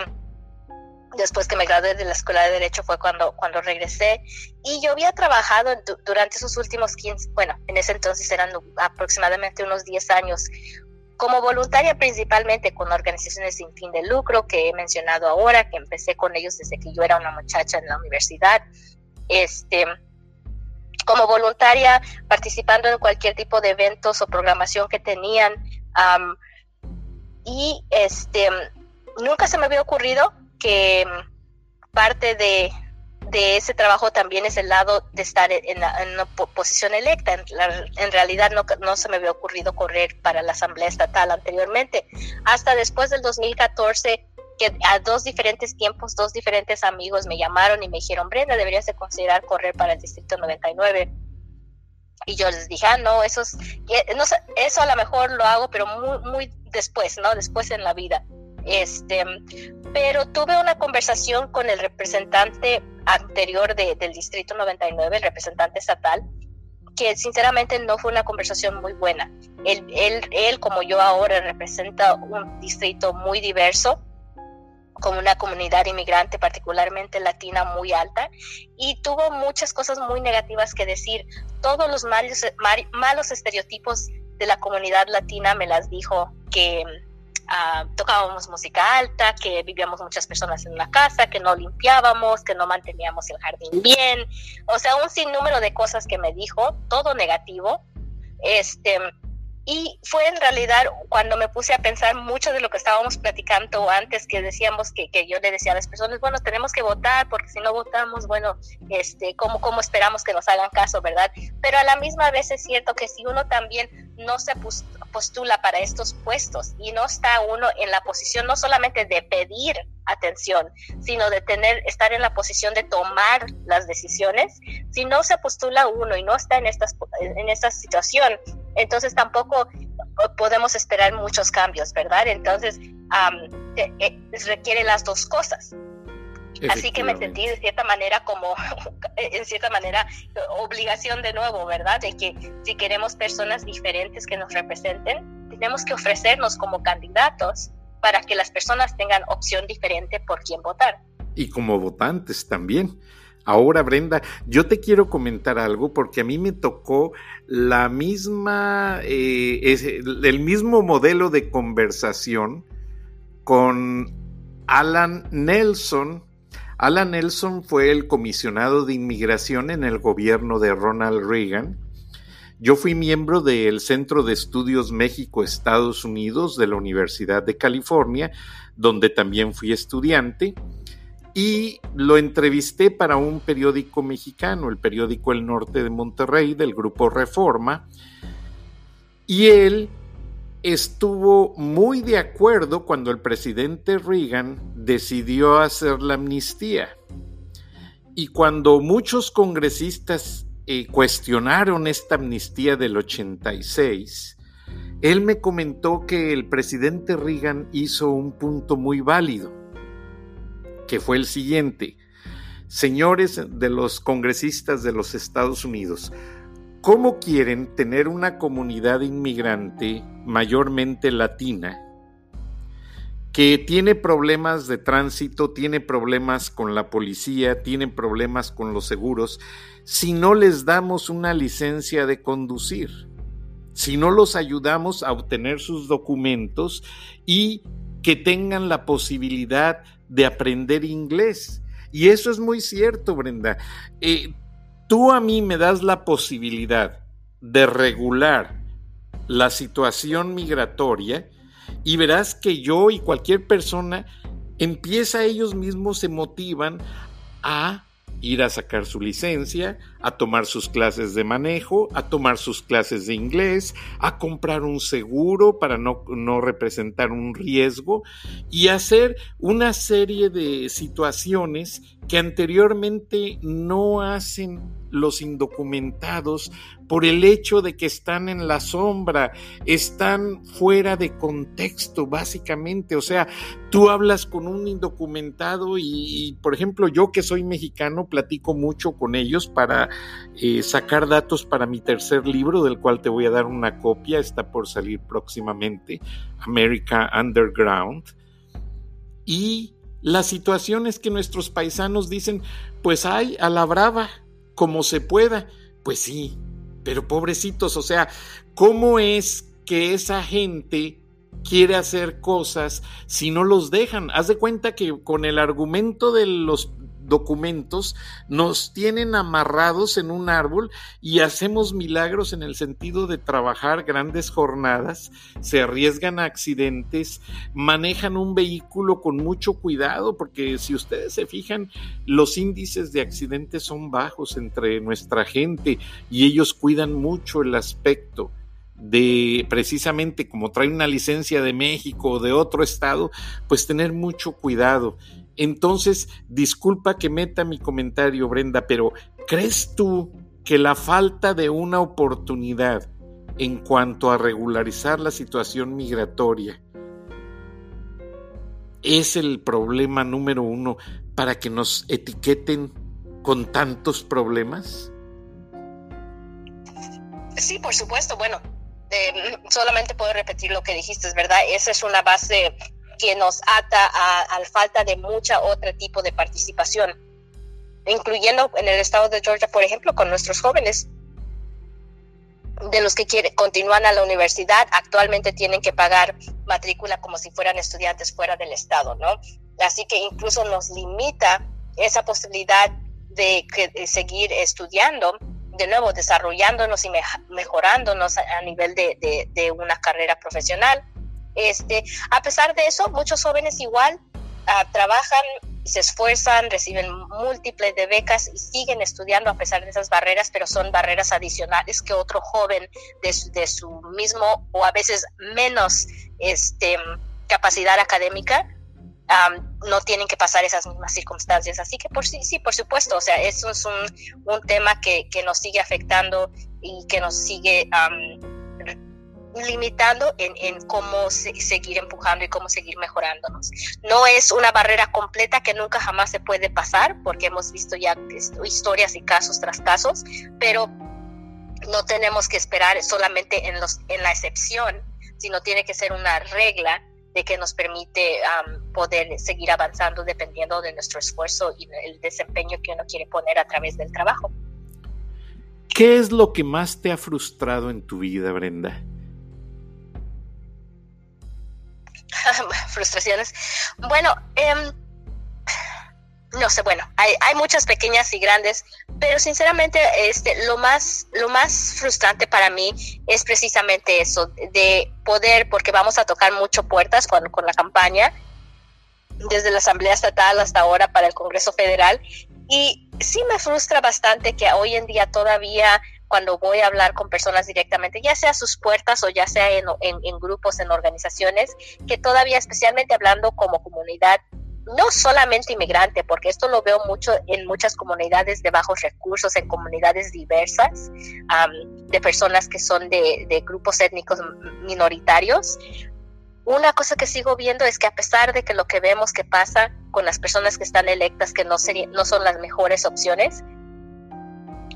después que me gradué de la escuela de derecho fue cuando, cuando regresé y yo había trabajado durante esos últimos 15, bueno, en ese entonces eran aproximadamente unos 10 años como voluntaria principalmente con organizaciones sin fin de lucro que he mencionado ahora, que empecé con ellos desde que yo era una muchacha en la universidad. Este, como voluntaria participando en cualquier tipo de eventos o programación que tenían. y este, nunca se me había ocurrido que mm, parte de, ese trabajo también es el lado de estar en, una posición electa. En, realidad no, no, se me había ocurrido correr para la Asamblea Estatal anteriormente. Hasta después del 2014, que a dos diferentes tiempos, dos diferentes amigos me llamaron y me dijeron, Brenda, deberías de considerar correr para el Distrito 99. Y yo les dije, ah, no, eso, es, no, eso a lo mejor lo hago, pero muy, muy después, ¿no? Después en la vida. Este, pero tuve una conversación con el representante anterior del Distrito 99, el representante estatal, que sinceramente no fue una conversación muy buena. Él, él, él, como yo ahora, representa un distrito muy diverso, con una comunidad inmigrante particularmente latina muy alta, y tuvo muchas cosas muy negativas que decir. Todos los malos, malos estereotipos de la comunidad latina me las dijo que Ah, tocábamos música alta, que vivíamos muchas personas en una casa, que no limpiábamos, que no manteníamos el jardín bien, o sea, un sinnúmero de cosas que me dijo, todo negativo. Este, y fue en realidad cuando me puse a pensar mucho de lo que estábamos platicando antes, que decíamos que, que yo le decía a las personas, bueno, tenemos que votar, porque si no votamos, bueno, este, ¿cómo, ¿cómo esperamos que nos hagan caso, verdad? Pero a la misma vez es cierto que si uno también no se postula para estos puestos y no está uno en la posición no solamente de pedir atención, sino de tener, estar en la posición de tomar las decisiones, si no se postula uno y no está en, estas, en esta situación, entonces tampoco podemos esperar muchos cambios, ¿verdad? Entonces eh, requiere las dos cosas. Así que me sentí de cierta manera como, (laughs) en cierta manera, obligación de nuevo, ¿verdad? De que si queremos personas diferentes que nos representen, tenemos que ofrecernos como candidatos para que las personas tengan opción diferente por quién votar. Y como votantes también. Ahora, Brenda, yo te quiero comentar algo porque a mí me tocó la misma, eh, el mismo modelo de conversación con Alan Nelson. Alan Nelson fue el comisionado de inmigración en el gobierno de Ronald Reagan Yo fui miembro del Centro de Estudios México-Estados Unidos de la Universidad de California, donde también fui estudiante, y lo entrevisté para un periódico mexicano, el periódico El Norte de Monterrey, del grupo Reforma, y él estuvo muy de acuerdo cuando el presidente Reagan decidió hacer la amnistía. Y cuando muchos congresistas eh, cuestionaron esta amnistía del 86, él me comentó que el presidente Reagan hizo un punto muy válido, que fue el siguiente. Señores de los congresistas de los Estados Unidos, ¿cómo quieren tener una comunidad inmigrante mayormente latina que tiene problemas de tránsito, tiene problemas con la policía, tiene problemas con los seguros, si no les damos una licencia de conducir, si no los ayudamos a obtener sus documentos y que tengan la posibilidad de aprender inglés. Y eso es muy cierto, Brenda. Eh, tú a mí me das la posibilidad de regular la situación migratoria y verás que yo y cualquier persona empieza ellos mismos se motivan a ir a sacar su licencia, a tomar sus clases de manejo, a tomar sus clases de inglés, a comprar un seguro para no, no representar un riesgo y hacer una serie de situaciones que anteriormente no hacen los indocumentados por el hecho de que están en la sombra, están fuera de contexto, básicamente. O sea, tú hablas con un indocumentado y, por ejemplo, yo que soy mexicano, platico mucho con ellos para eh, sacar datos para mi tercer libro, del cual te voy a dar una copia, está por salir próximamente, America Underground. Y la situación es que nuestros paisanos dicen, pues hay a la brava, como se pueda. Pues sí, pero pobrecitos, o sea, ¿cómo es que esa gente quiere hacer cosas si no los dejan? Haz de cuenta que con el argumento de los documentos nos tienen amarrados en un árbol y hacemos milagros en el sentido de trabajar grandes jornadas, se arriesgan a accidentes, manejan un vehículo con mucho cuidado, porque si ustedes se fijan, los índices de accidentes son bajos entre nuestra gente y ellos cuidan mucho el aspecto de precisamente como trae una licencia de México o de otro estado, pues tener mucho cuidado. Entonces, disculpa que meta mi comentario, Brenda, pero ¿crees tú que la falta de una oportunidad en cuanto a regularizar la situación migratoria es el problema número uno para que nos etiqueten con tantos problemas? Sí, por supuesto. Bueno, eh, solamente puedo repetir lo que dijiste, verdad. Esa es una base que nos ata a, la falta de mucha otro tipo de participación, incluyendo en el estado de Georgia, por ejemplo, con nuestros jóvenes de los que quieren, continúan a la universidad, actualmente tienen que pagar matrícula como si fueran estudiantes fuera del estado, ¿no? Así que incluso nos limita esa posibilidad de, seguir estudiando, de nuevo, desarrollándonos y mejorándonos a, nivel de, de una carrera profesional este, a pesar de eso, muchos jóvenes igual uh, trabajan, se esfuerzan, reciben múltiples de becas y siguen estudiando a pesar de esas barreras, pero son barreras adicionales que otro joven de su, de su mismo o a veces menos este, capacidad académica no tienen que pasar esas mismas circunstancias. Así que por sí, sí, por supuesto, o sea, eso es un, un tema que, que, nos sigue afectando y que nos sigue um, limitando en, cómo seguir empujando y cómo seguir mejorándonos. No es una barrera completa que nunca jamás se puede pasar, porque hemos visto ya historias y casos tras casos, pero no tenemos que esperar solamente en la excepción, sino tiene que ser una regla de que nos permite poder seguir avanzando dependiendo de nuestro esfuerzo y el desempeño que uno quiere poner a través del trabajo. ¿Qué es lo que más te ha frustrado en tu vida, Brenda? (laughs) frustraciones. Bueno, em, no sé, bueno, hay, hay, muchas pequeñas y grandes, pero sinceramente este lo más lo más frustrante para mí es precisamente eso de poder porque vamos a tocar mucho puertas con, con la campaña desde la Asamblea Estatal hasta ahora para el Congreso Federal y sí me frustra bastante que hoy en día todavía cuando voy a hablar con personas directamente, ya sea a sus puertas o ya sea en, en, grupos, en organizaciones, que todavía especialmente hablando como comunidad no solamente inmigrante, porque esto lo veo mucho en muchas comunidades de bajos recursos, en comunidades diversas, de personas que son de, de, grupos étnicos minoritarios. Una cosa que sigo viendo es que a pesar de que lo que vemos que pasa con las personas que están electas, que no, no son las mejores opciones,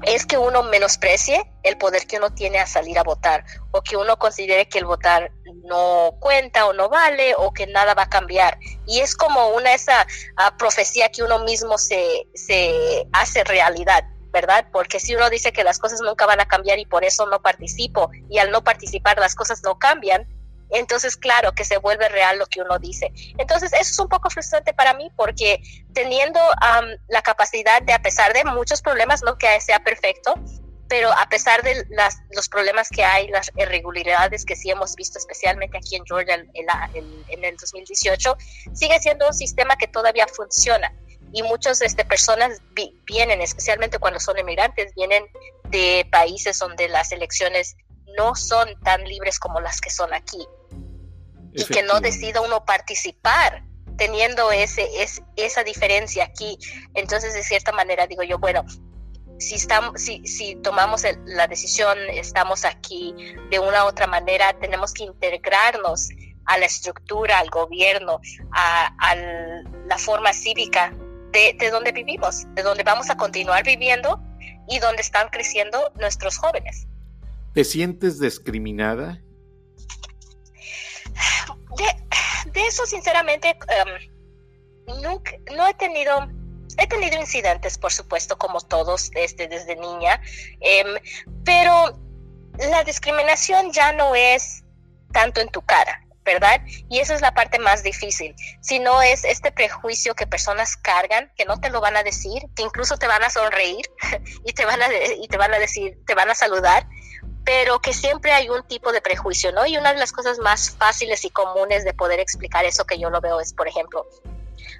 es que uno menosprecie el poder que uno tiene a salir a votar o que uno considere que el votar no cuenta o no vale o que nada va a cambiar. Y es como una esa ah, profecía que uno mismo se, se hace realidad. ¿verdad? Porque si uno dice que las cosas nunca van a cambiar y por eso no participo y al no participar las cosas no cambian, entonces claro que se vuelve real lo que uno dice. Entonces eso es un poco frustrante para mí porque teniendo la capacidad de, a pesar de muchos problemas, no que sea perfecto, pero a pesar de las, los problemas que hay, las irregularidades que sí hemos visto, especialmente aquí en Georgia en, en, el 2018, sigue siendo un sistema que todavía funciona. Y muchas este, personas vienen, especialmente cuando son inmigrantes, vienen de países donde las elecciones no son tan libres como las que son aquí y que no decida uno participar teniendo ese, es, esa diferencia aquí. Entonces, de cierta manera, digo yo, bueno, si, estamos, si, si tomamos la decisión, estamos aquí de una u otra manera, tenemos que integrarnos a la estructura, al gobierno, a, a la forma cívica de, de, donde vivimos, de donde vamos a continuar viviendo y donde están creciendo nuestros jóvenes. ¿Te sientes discriminada de, eso, sinceramente, em, nunca, no he tenido he tenido incidentes, por supuesto, como todos desde, desde niña, em, pero la discriminación ya no es tanto en tu cara, ¿verdad? Y esa es la parte más difícil, sino es este prejuicio que personas cargan, que no te lo van a decir, que incluso te van a sonreír (laughs) y te van a, y te van a decir, te van a saludar, pero que siempre hay un tipo de prejuicio, ¿no? Y una de las cosas más fáciles y comunes de poder explicar eso que yo lo veo es, por ejemplo,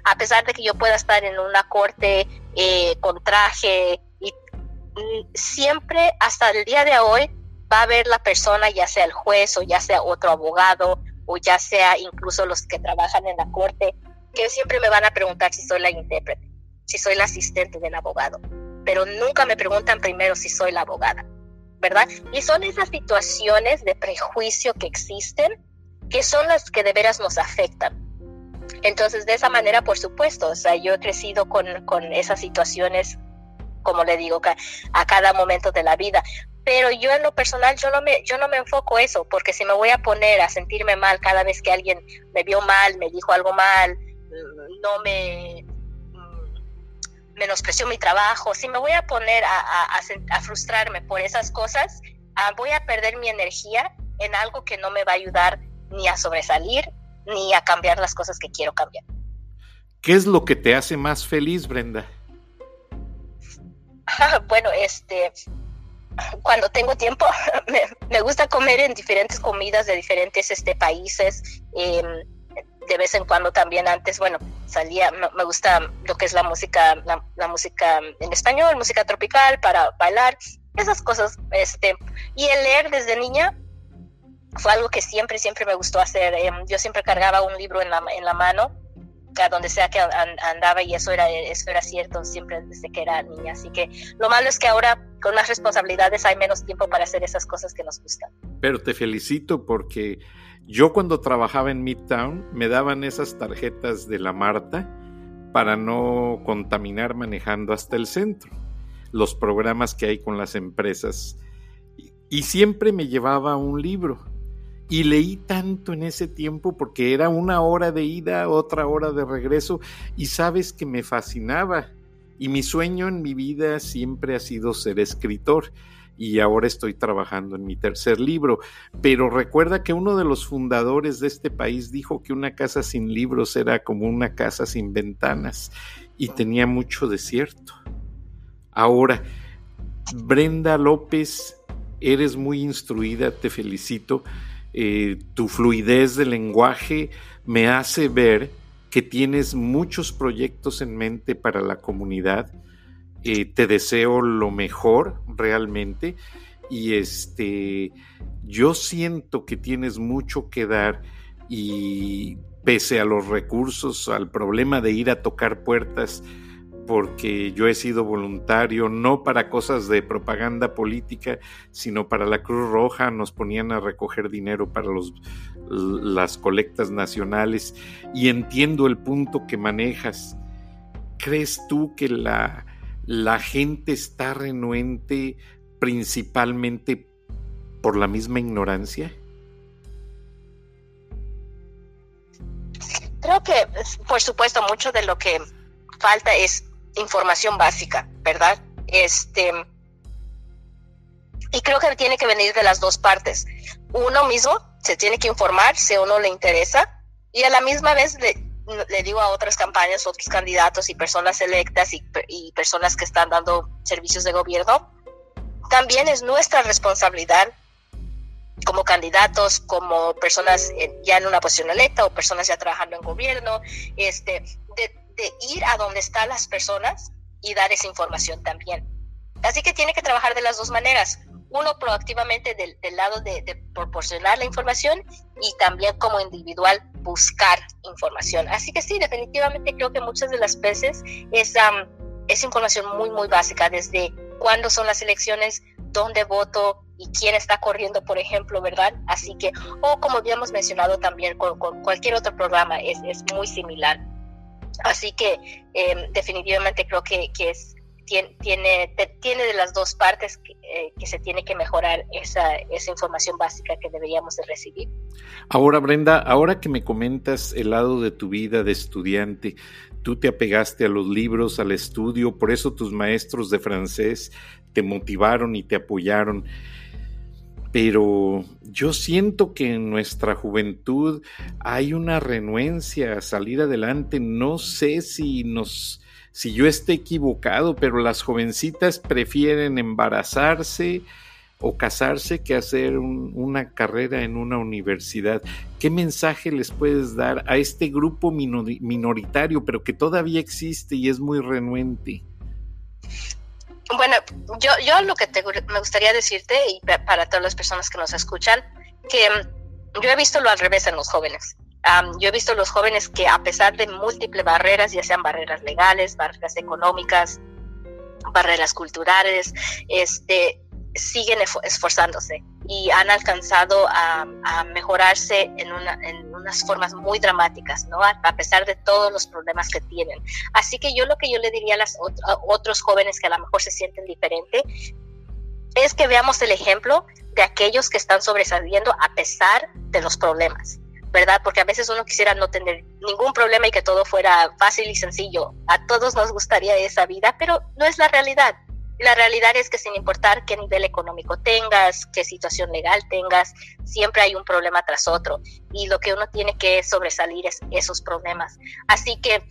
a pesar de que yo pueda estar en una corte eh, con traje y siempre hasta el día de hoy va a haber la persona, ya sea el juez o ya sea otro abogado o ya sea incluso los que trabajan en la corte, que siempre me van a preguntar si soy la intérprete, si soy la asistente del abogado, pero nunca me preguntan primero si soy la abogada. ¿Verdad? Y son esas situaciones de prejuicio que existen que son las que de veras nos afectan. Entonces, de esa manera, por supuesto, o sea, yo he crecido con, con esas situaciones, como le digo, a cada momento de la vida. Pero yo en lo personal, yo no, me, yo no me enfoco eso, porque si me voy a poner a sentirme mal cada vez que alguien me vio mal, me dijo algo mal, no me, menospreció mi trabajo, si me voy a poner a, frustrarme por esas cosas, ah, voy a perder mi energía en algo que no me va a ayudar ni a sobresalir ni a cambiar las cosas que quiero cambiar. ¿Qué es lo que te hace más feliz, Brenda? (laughs) bueno, este, cuando tengo tiempo, (laughs) me, gusta comer en diferentes comidas de diferentes este, países. Em, de vez en cuando también antes, bueno, salía, me, gusta lo que es la música, la, música en español, música tropical para bailar, esas cosas, este, y el leer desde niña fue algo que siempre, siempre me gustó hacer. Em, yo siempre cargaba un libro en la, en la mano, a donde sea que andaba, y eso era, eso era cierto siempre desde que era niña. Así que lo malo es que ahora con las responsabilidades hay menos tiempo para hacer esas cosas que nos gustan. Pero te felicito porque yo cuando trabajaba en Midtown me daban esas tarjetas de la Marta para no contaminar manejando hasta el centro, los programas que hay con las empresas. Y siempre me llevaba un libro. Y leí tanto en ese tiempo porque era una hora de ida, otra hora de regreso, y sabes que me fascinaba. Y mi sueño en mi vida siempre ha sido ser escritor y ahora estoy trabajando en mi tercer libro. Pero recuerda que uno de los fundadores de este país dijo que una casa sin libros era como una casa sin ventanas y tenía mucho desierto. Ahora, Brenda López, eres muy instruida, te felicito. Eh, tu fluidez de lenguaje me hace ver que tienes muchos proyectos en mente para la comunidad. Eh, te deseo lo mejor realmente y este yo siento que tienes mucho que dar y pese a los recursos, al problema de ir a tocar puertas, porque yo he sido voluntario, no para cosas de propaganda política, sino para la Cruz Roja, nos ponían a recoger dinero para los, las colectas nacionales y entiendo el punto que manejas. ¿Crees tú que la, la gente está renuente principalmente por la misma ignorancia? Creo que, por supuesto, mucho de lo que falta es información básica, ¿verdad? Este, y creo que tiene que venir de las dos partes. Uno mismo se tiene que informar si a uno le interesa y a la misma vez le, digo a otras campañas, otros candidatos y personas electas y, y personas que están dando servicios de gobierno, también es nuestra responsabilidad como candidatos, como personas ya en una posición electa o personas ya trabajando en gobierno, este, de, ir a donde están las personas y dar esa información también. Así que tiene que trabajar de las dos maneras. Uno proactivamente del, lado de, proporcionar la información y también como individual buscar información. Así que sí, definitivamente creo que muchas de las veces es, es información muy, muy básica, desde cuándo son las elecciones, dónde voto, y quién está corriendo, por ejemplo, ¿verdad? Así que, o como habíamos mencionado también con, cualquier otro programa, es, es, muy similar. Así que em, definitivamente creo que, que es, tiene, tiene de las dos partes que, eh, que, se tiene que mejorar esa, esa información básica que deberíamos de recibir. Ahora, Brenda, ahora que me comentas el lado de tu vida de estudiante, tú te apegaste a los libros, al estudio, por eso tus maestros de francés te motivaron y te apoyaron pero yo siento que en nuestra juventud hay una renuencia a salir adelante. No sé si nos, si yo esté equivocado, pero las jovencitas prefieren embarazarse o casarse que hacer una carrera en una universidad. ¿Qué mensaje les puedes dar a este grupo minoritario, pero que todavía existe y es muy renuente? Bueno, yo, yo lo que me gustaría decirte, y para todas las personas que nos escuchan, que mm, yo he visto lo al revés en los jóvenes. Yo he visto los jóvenes que a pesar de múltiples barreras, ya sean barreras legales, barreras económicas, barreras culturales, este, siguen esforzándose y han alcanzado a, mejorarse en, unas formas muy dramáticas, ¿no? A, pesar de todos los problemas que tienen. Así que yo lo que yo le diría a, los otros jóvenes que a lo mejor se sienten diferente es que veamos el ejemplo de aquellos que están sobresaliendo a pesar de los problemas. ¿Verdad? Porque a veces uno quisiera no tener ningún problema y que todo fuera fácil y sencillo. A todos nos gustaría esa vida, pero no es la realidad. La realidad es que sin importar qué nivel económico tengas, qué situación legal tengas, siempre hay un problema tras otro y lo que uno tiene que sobresalir es esos problemas. Así que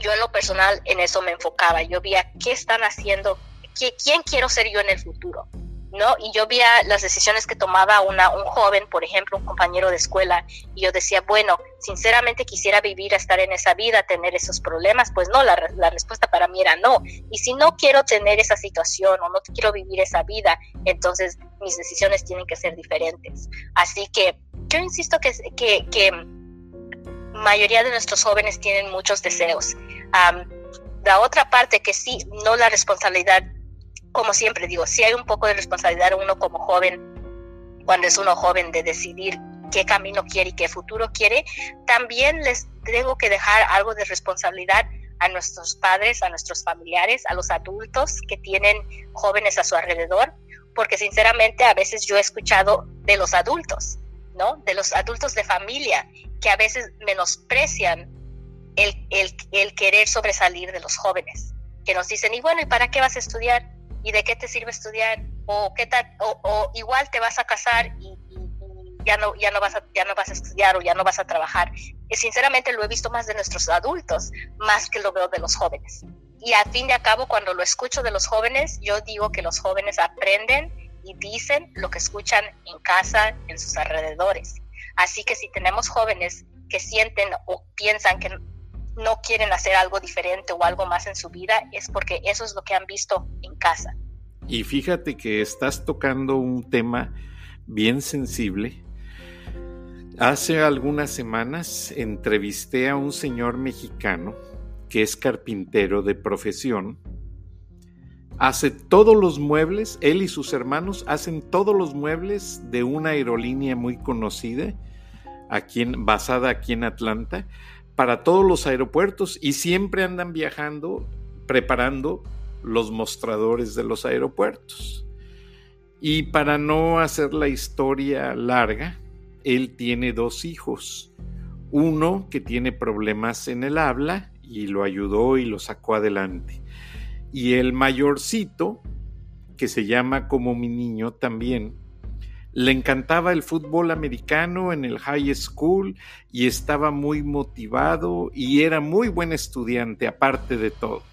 yo en lo personal en eso me enfocaba, yo veía qué están haciendo, quién quiero ser yo en el futuro, ¿no? Y yo veía las decisiones que tomaba una, un joven, por ejemplo, un compañero de escuela, y yo decía, bueno, sinceramente quisiera vivir, estar en esa vida, tener esos problemas, pues no, la, la respuesta para mí era no. Y si no quiero tener esa situación o no quiero vivir esa vida, entonces mis decisiones tienen que ser diferentes. Así que yo insisto que, que, mayoría de nuestros jóvenes tienen muchos deseos. la otra parte que sí, no la responsabilidad como siempre digo, si hay un poco de responsabilidad uno como joven, cuando es uno joven, de decidir qué camino quiere y qué futuro quiere, también les tengo que dejar algo de responsabilidad a nuestros padres, a nuestros familiares, a los adultos que tienen jóvenes a su alrededor, porque sinceramente a veces yo he escuchado de los adultos, ¿no? De los adultos de familia, que a veces menosprecian el, el, el querer sobresalir de los jóvenes, que nos dicen, y bueno, ¿y para qué vas a estudiar? De qué te sirve estudiar o qué tal o, igual te vas a casar y, ya no ya no vas a ya no vas a estudiar o ya no vas a trabajar. Y sinceramente lo he visto más de nuestros adultos más que lo veo de los jóvenes. Y al fin y al cabo, cuando lo escucho de los jóvenes, yo digo que los jóvenes aprenden y dicen lo que escuchan en casa, en sus alrededores. Así que si tenemos jóvenes que sienten o piensan que no quieren hacer algo diferente o algo más en su vida, es porque eso es lo que han visto en casa. Y fíjate que estás tocando un tema bien sensible. Hace algunas semanas entrevisté a un señor mexicano que es carpintero de profesión. Hace todos los muebles, él y sus hermanos hacen todos los muebles de una aerolínea muy conocida, aquí basada aquí en Atlanta, para todos los aeropuertos y siempre andan viajando preparando los mostradores de los aeropuertos. Y para no hacer la historia larga, él tiene dos hijos. Uno que tiene problemas en el habla y lo ayudó y lo sacó adelante. Y el mayorcito, que se llama como mi niño también, le encantaba el fútbol americano en el high school y estaba muy motivado y era muy buen estudiante aparte de todo.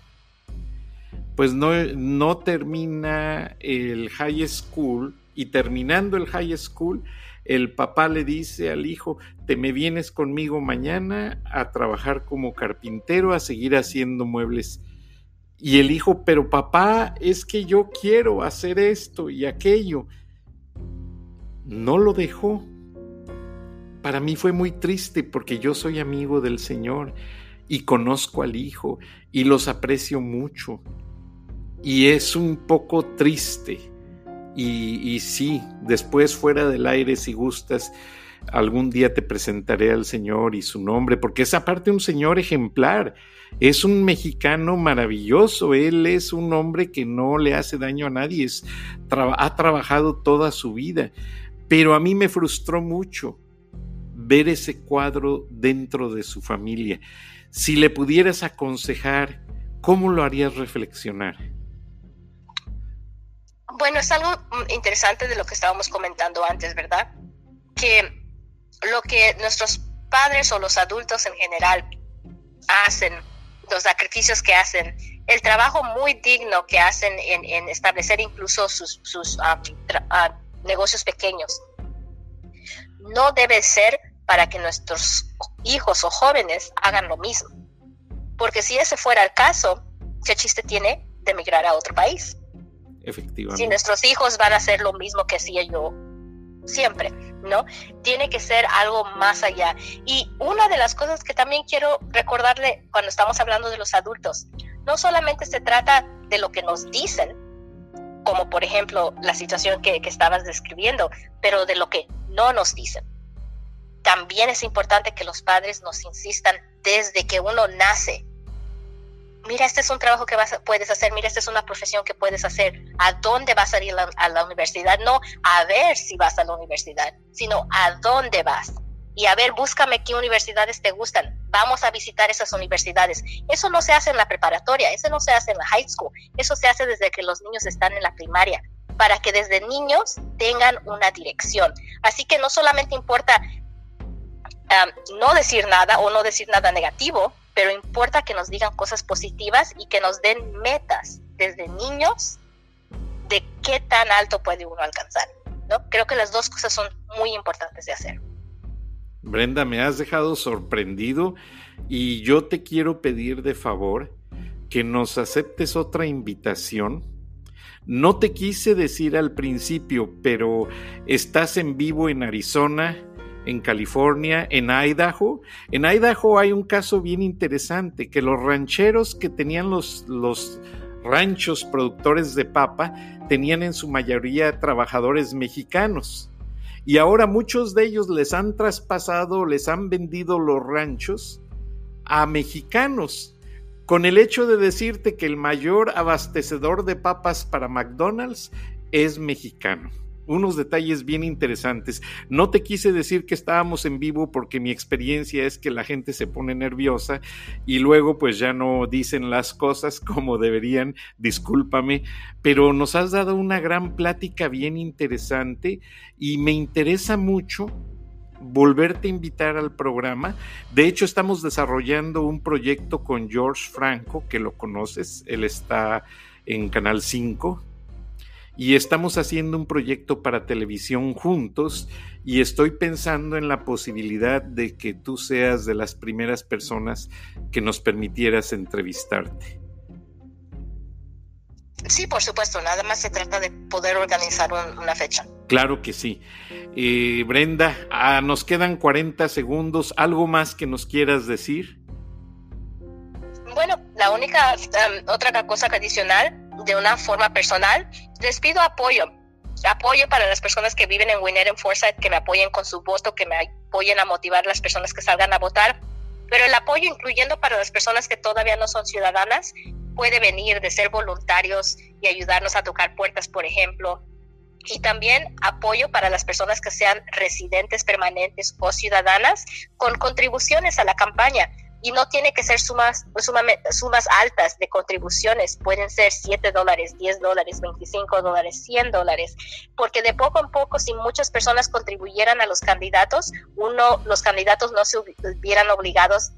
Pues no, no termina el high school y terminando el high school, el papá le dice al hijo, te me vienes conmigo mañana a trabajar como carpintero, a seguir haciendo muebles. Y el hijo, pero papá, es que yo quiero hacer esto y aquello no lo dejó. Para mí fue muy triste porque yo soy amigo del Señor y conozco al Hijo y los aprecio mucho. Y es un poco triste. Y, sí, después fuera del aire, si gustas, algún día te presentaré al Señor y su nombre, porque es aparte un Señor ejemplar. Es un mexicano maravilloso, él es un hombre que no le hace daño a nadie, ha trabajado toda su vida. Pero a mí me frustró mucho ver ese cuadro dentro de su familia. Si le pudieras aconsejar, ¿cómo lo harías reflexionar? Bueno, es algo interesante de lo que estábamos comentando antes, ¿verdad? Que lo que nuestros padres o los adultos en general hacen, los sacrificios que hacen, el trabajo muy digno que hacen en, establecer incluso sus, ah, ah, negocios pequeños. No debe ser para que nuestros hijos o jóvenes hagan lo mismo. Porque si ese fuera el caso, ¿qué chiste tiene de emigrar a otro país? Efectivamente. Si nuestros hijos van a hacer lo mismo que hacía yo siempre, ¿no? Tiene que ser algo más allá. Y una de las cosas que también quiero recordarle cuando estamos hablando de los adultos, no solamente se trata de lo que nos dicen, como por ejemplo la situación que, estabas describiendo, pero de lo que no nos dicen. También es importante que los padres nos insistan desde que uno nace. Mira, este es un trabajo que vas puedes hacer, mira, esta es una profesión que puedes hacer. ¿A dónde vas a ir a la universidad? No a ver si vas a la universidad, sino a dónde vas y a ver, búscame qué universidades te gustan. Vamos a visitar esas universidades. Eso no se hace en la preparatoria, eso no se hace en la high school, eso se hace desde que los niños están en la primaria, para que desde niños tengan una dirección. Así que no solamente importa no decir nada o no decir nada negativo, pero importa que nos digan cosas positivas y que nos den metas desde niños de qué tan alto puede uno alcanzar. ¿no? Creo que las dos cosas son muy importantes de hacer. Brenda, me has dejado sorprendido y yo te quiero pedir de favor que nos aceptes otra invitación. No te quise decir al principio, pero estás en vivo en Arizona, en California, en Idaho. En Idaho hay un caso bien interesante, que los rancheros que tenían los, los ranchos productores de papa tenían en su mayoría trabajadores mexicanos y ahora muchos de ellos les han traspasado, les han vendido los ranchos a mexicanos, con el hecho de decirte que el mayor abastecedor de papas para McDonald's es mexicano unos detalles bien interesantes. No te quise decir que estábamos en vivo porque mi experiencia es que la gente se pone nerviosa y luego pues ya no dicen las cosas como deberían, discúlpame, pero nos has dado una gran plática bien interesante y me interesa mucho volverte a invitar al programa. De hecho, estamos desarrollando un proyecto con George Franco, que lo conoces, él está en Canal 5, y estamos haciendo un proyecto para televisión juntos y estoy pensando en la posibilidad de que tú seas de las primeras personas que nos permitieras entrevistarte. Sí, por supuesto, nada más se trata de poder organizar una fecha. Claro que sí. Eh, Brenda, ah, nos quedan 40 segundos. ¿Algo más que nos quieras decir? Bueno, la única um, otra cosa adicional, de una forma personal, les pido apoyo. Apoyo para las personas que viven en Winner en Forsyth, que me apoyen con su voto, que me apoyen a motivar a las personas que salgan a votar. Pero el apoyo, incluyendo para las personas que todavía no son ciudadanas, puede venir de ser voluntarios y ayudarnos a tocar puertas, por ejemplo. Y también apoyo para las personas que sean residentes permanentes o ciudadanas con contribuciones a la campaña y no tiene que ser sumas, sumas altas de contribuciones, pueden ser 7 dólares, 10 dólares, 25 dólares, 100 dólares, porque de poco en poco, si muchas personas contribuyeran a los candidatos, uno, los candidatos no se hubieran obligados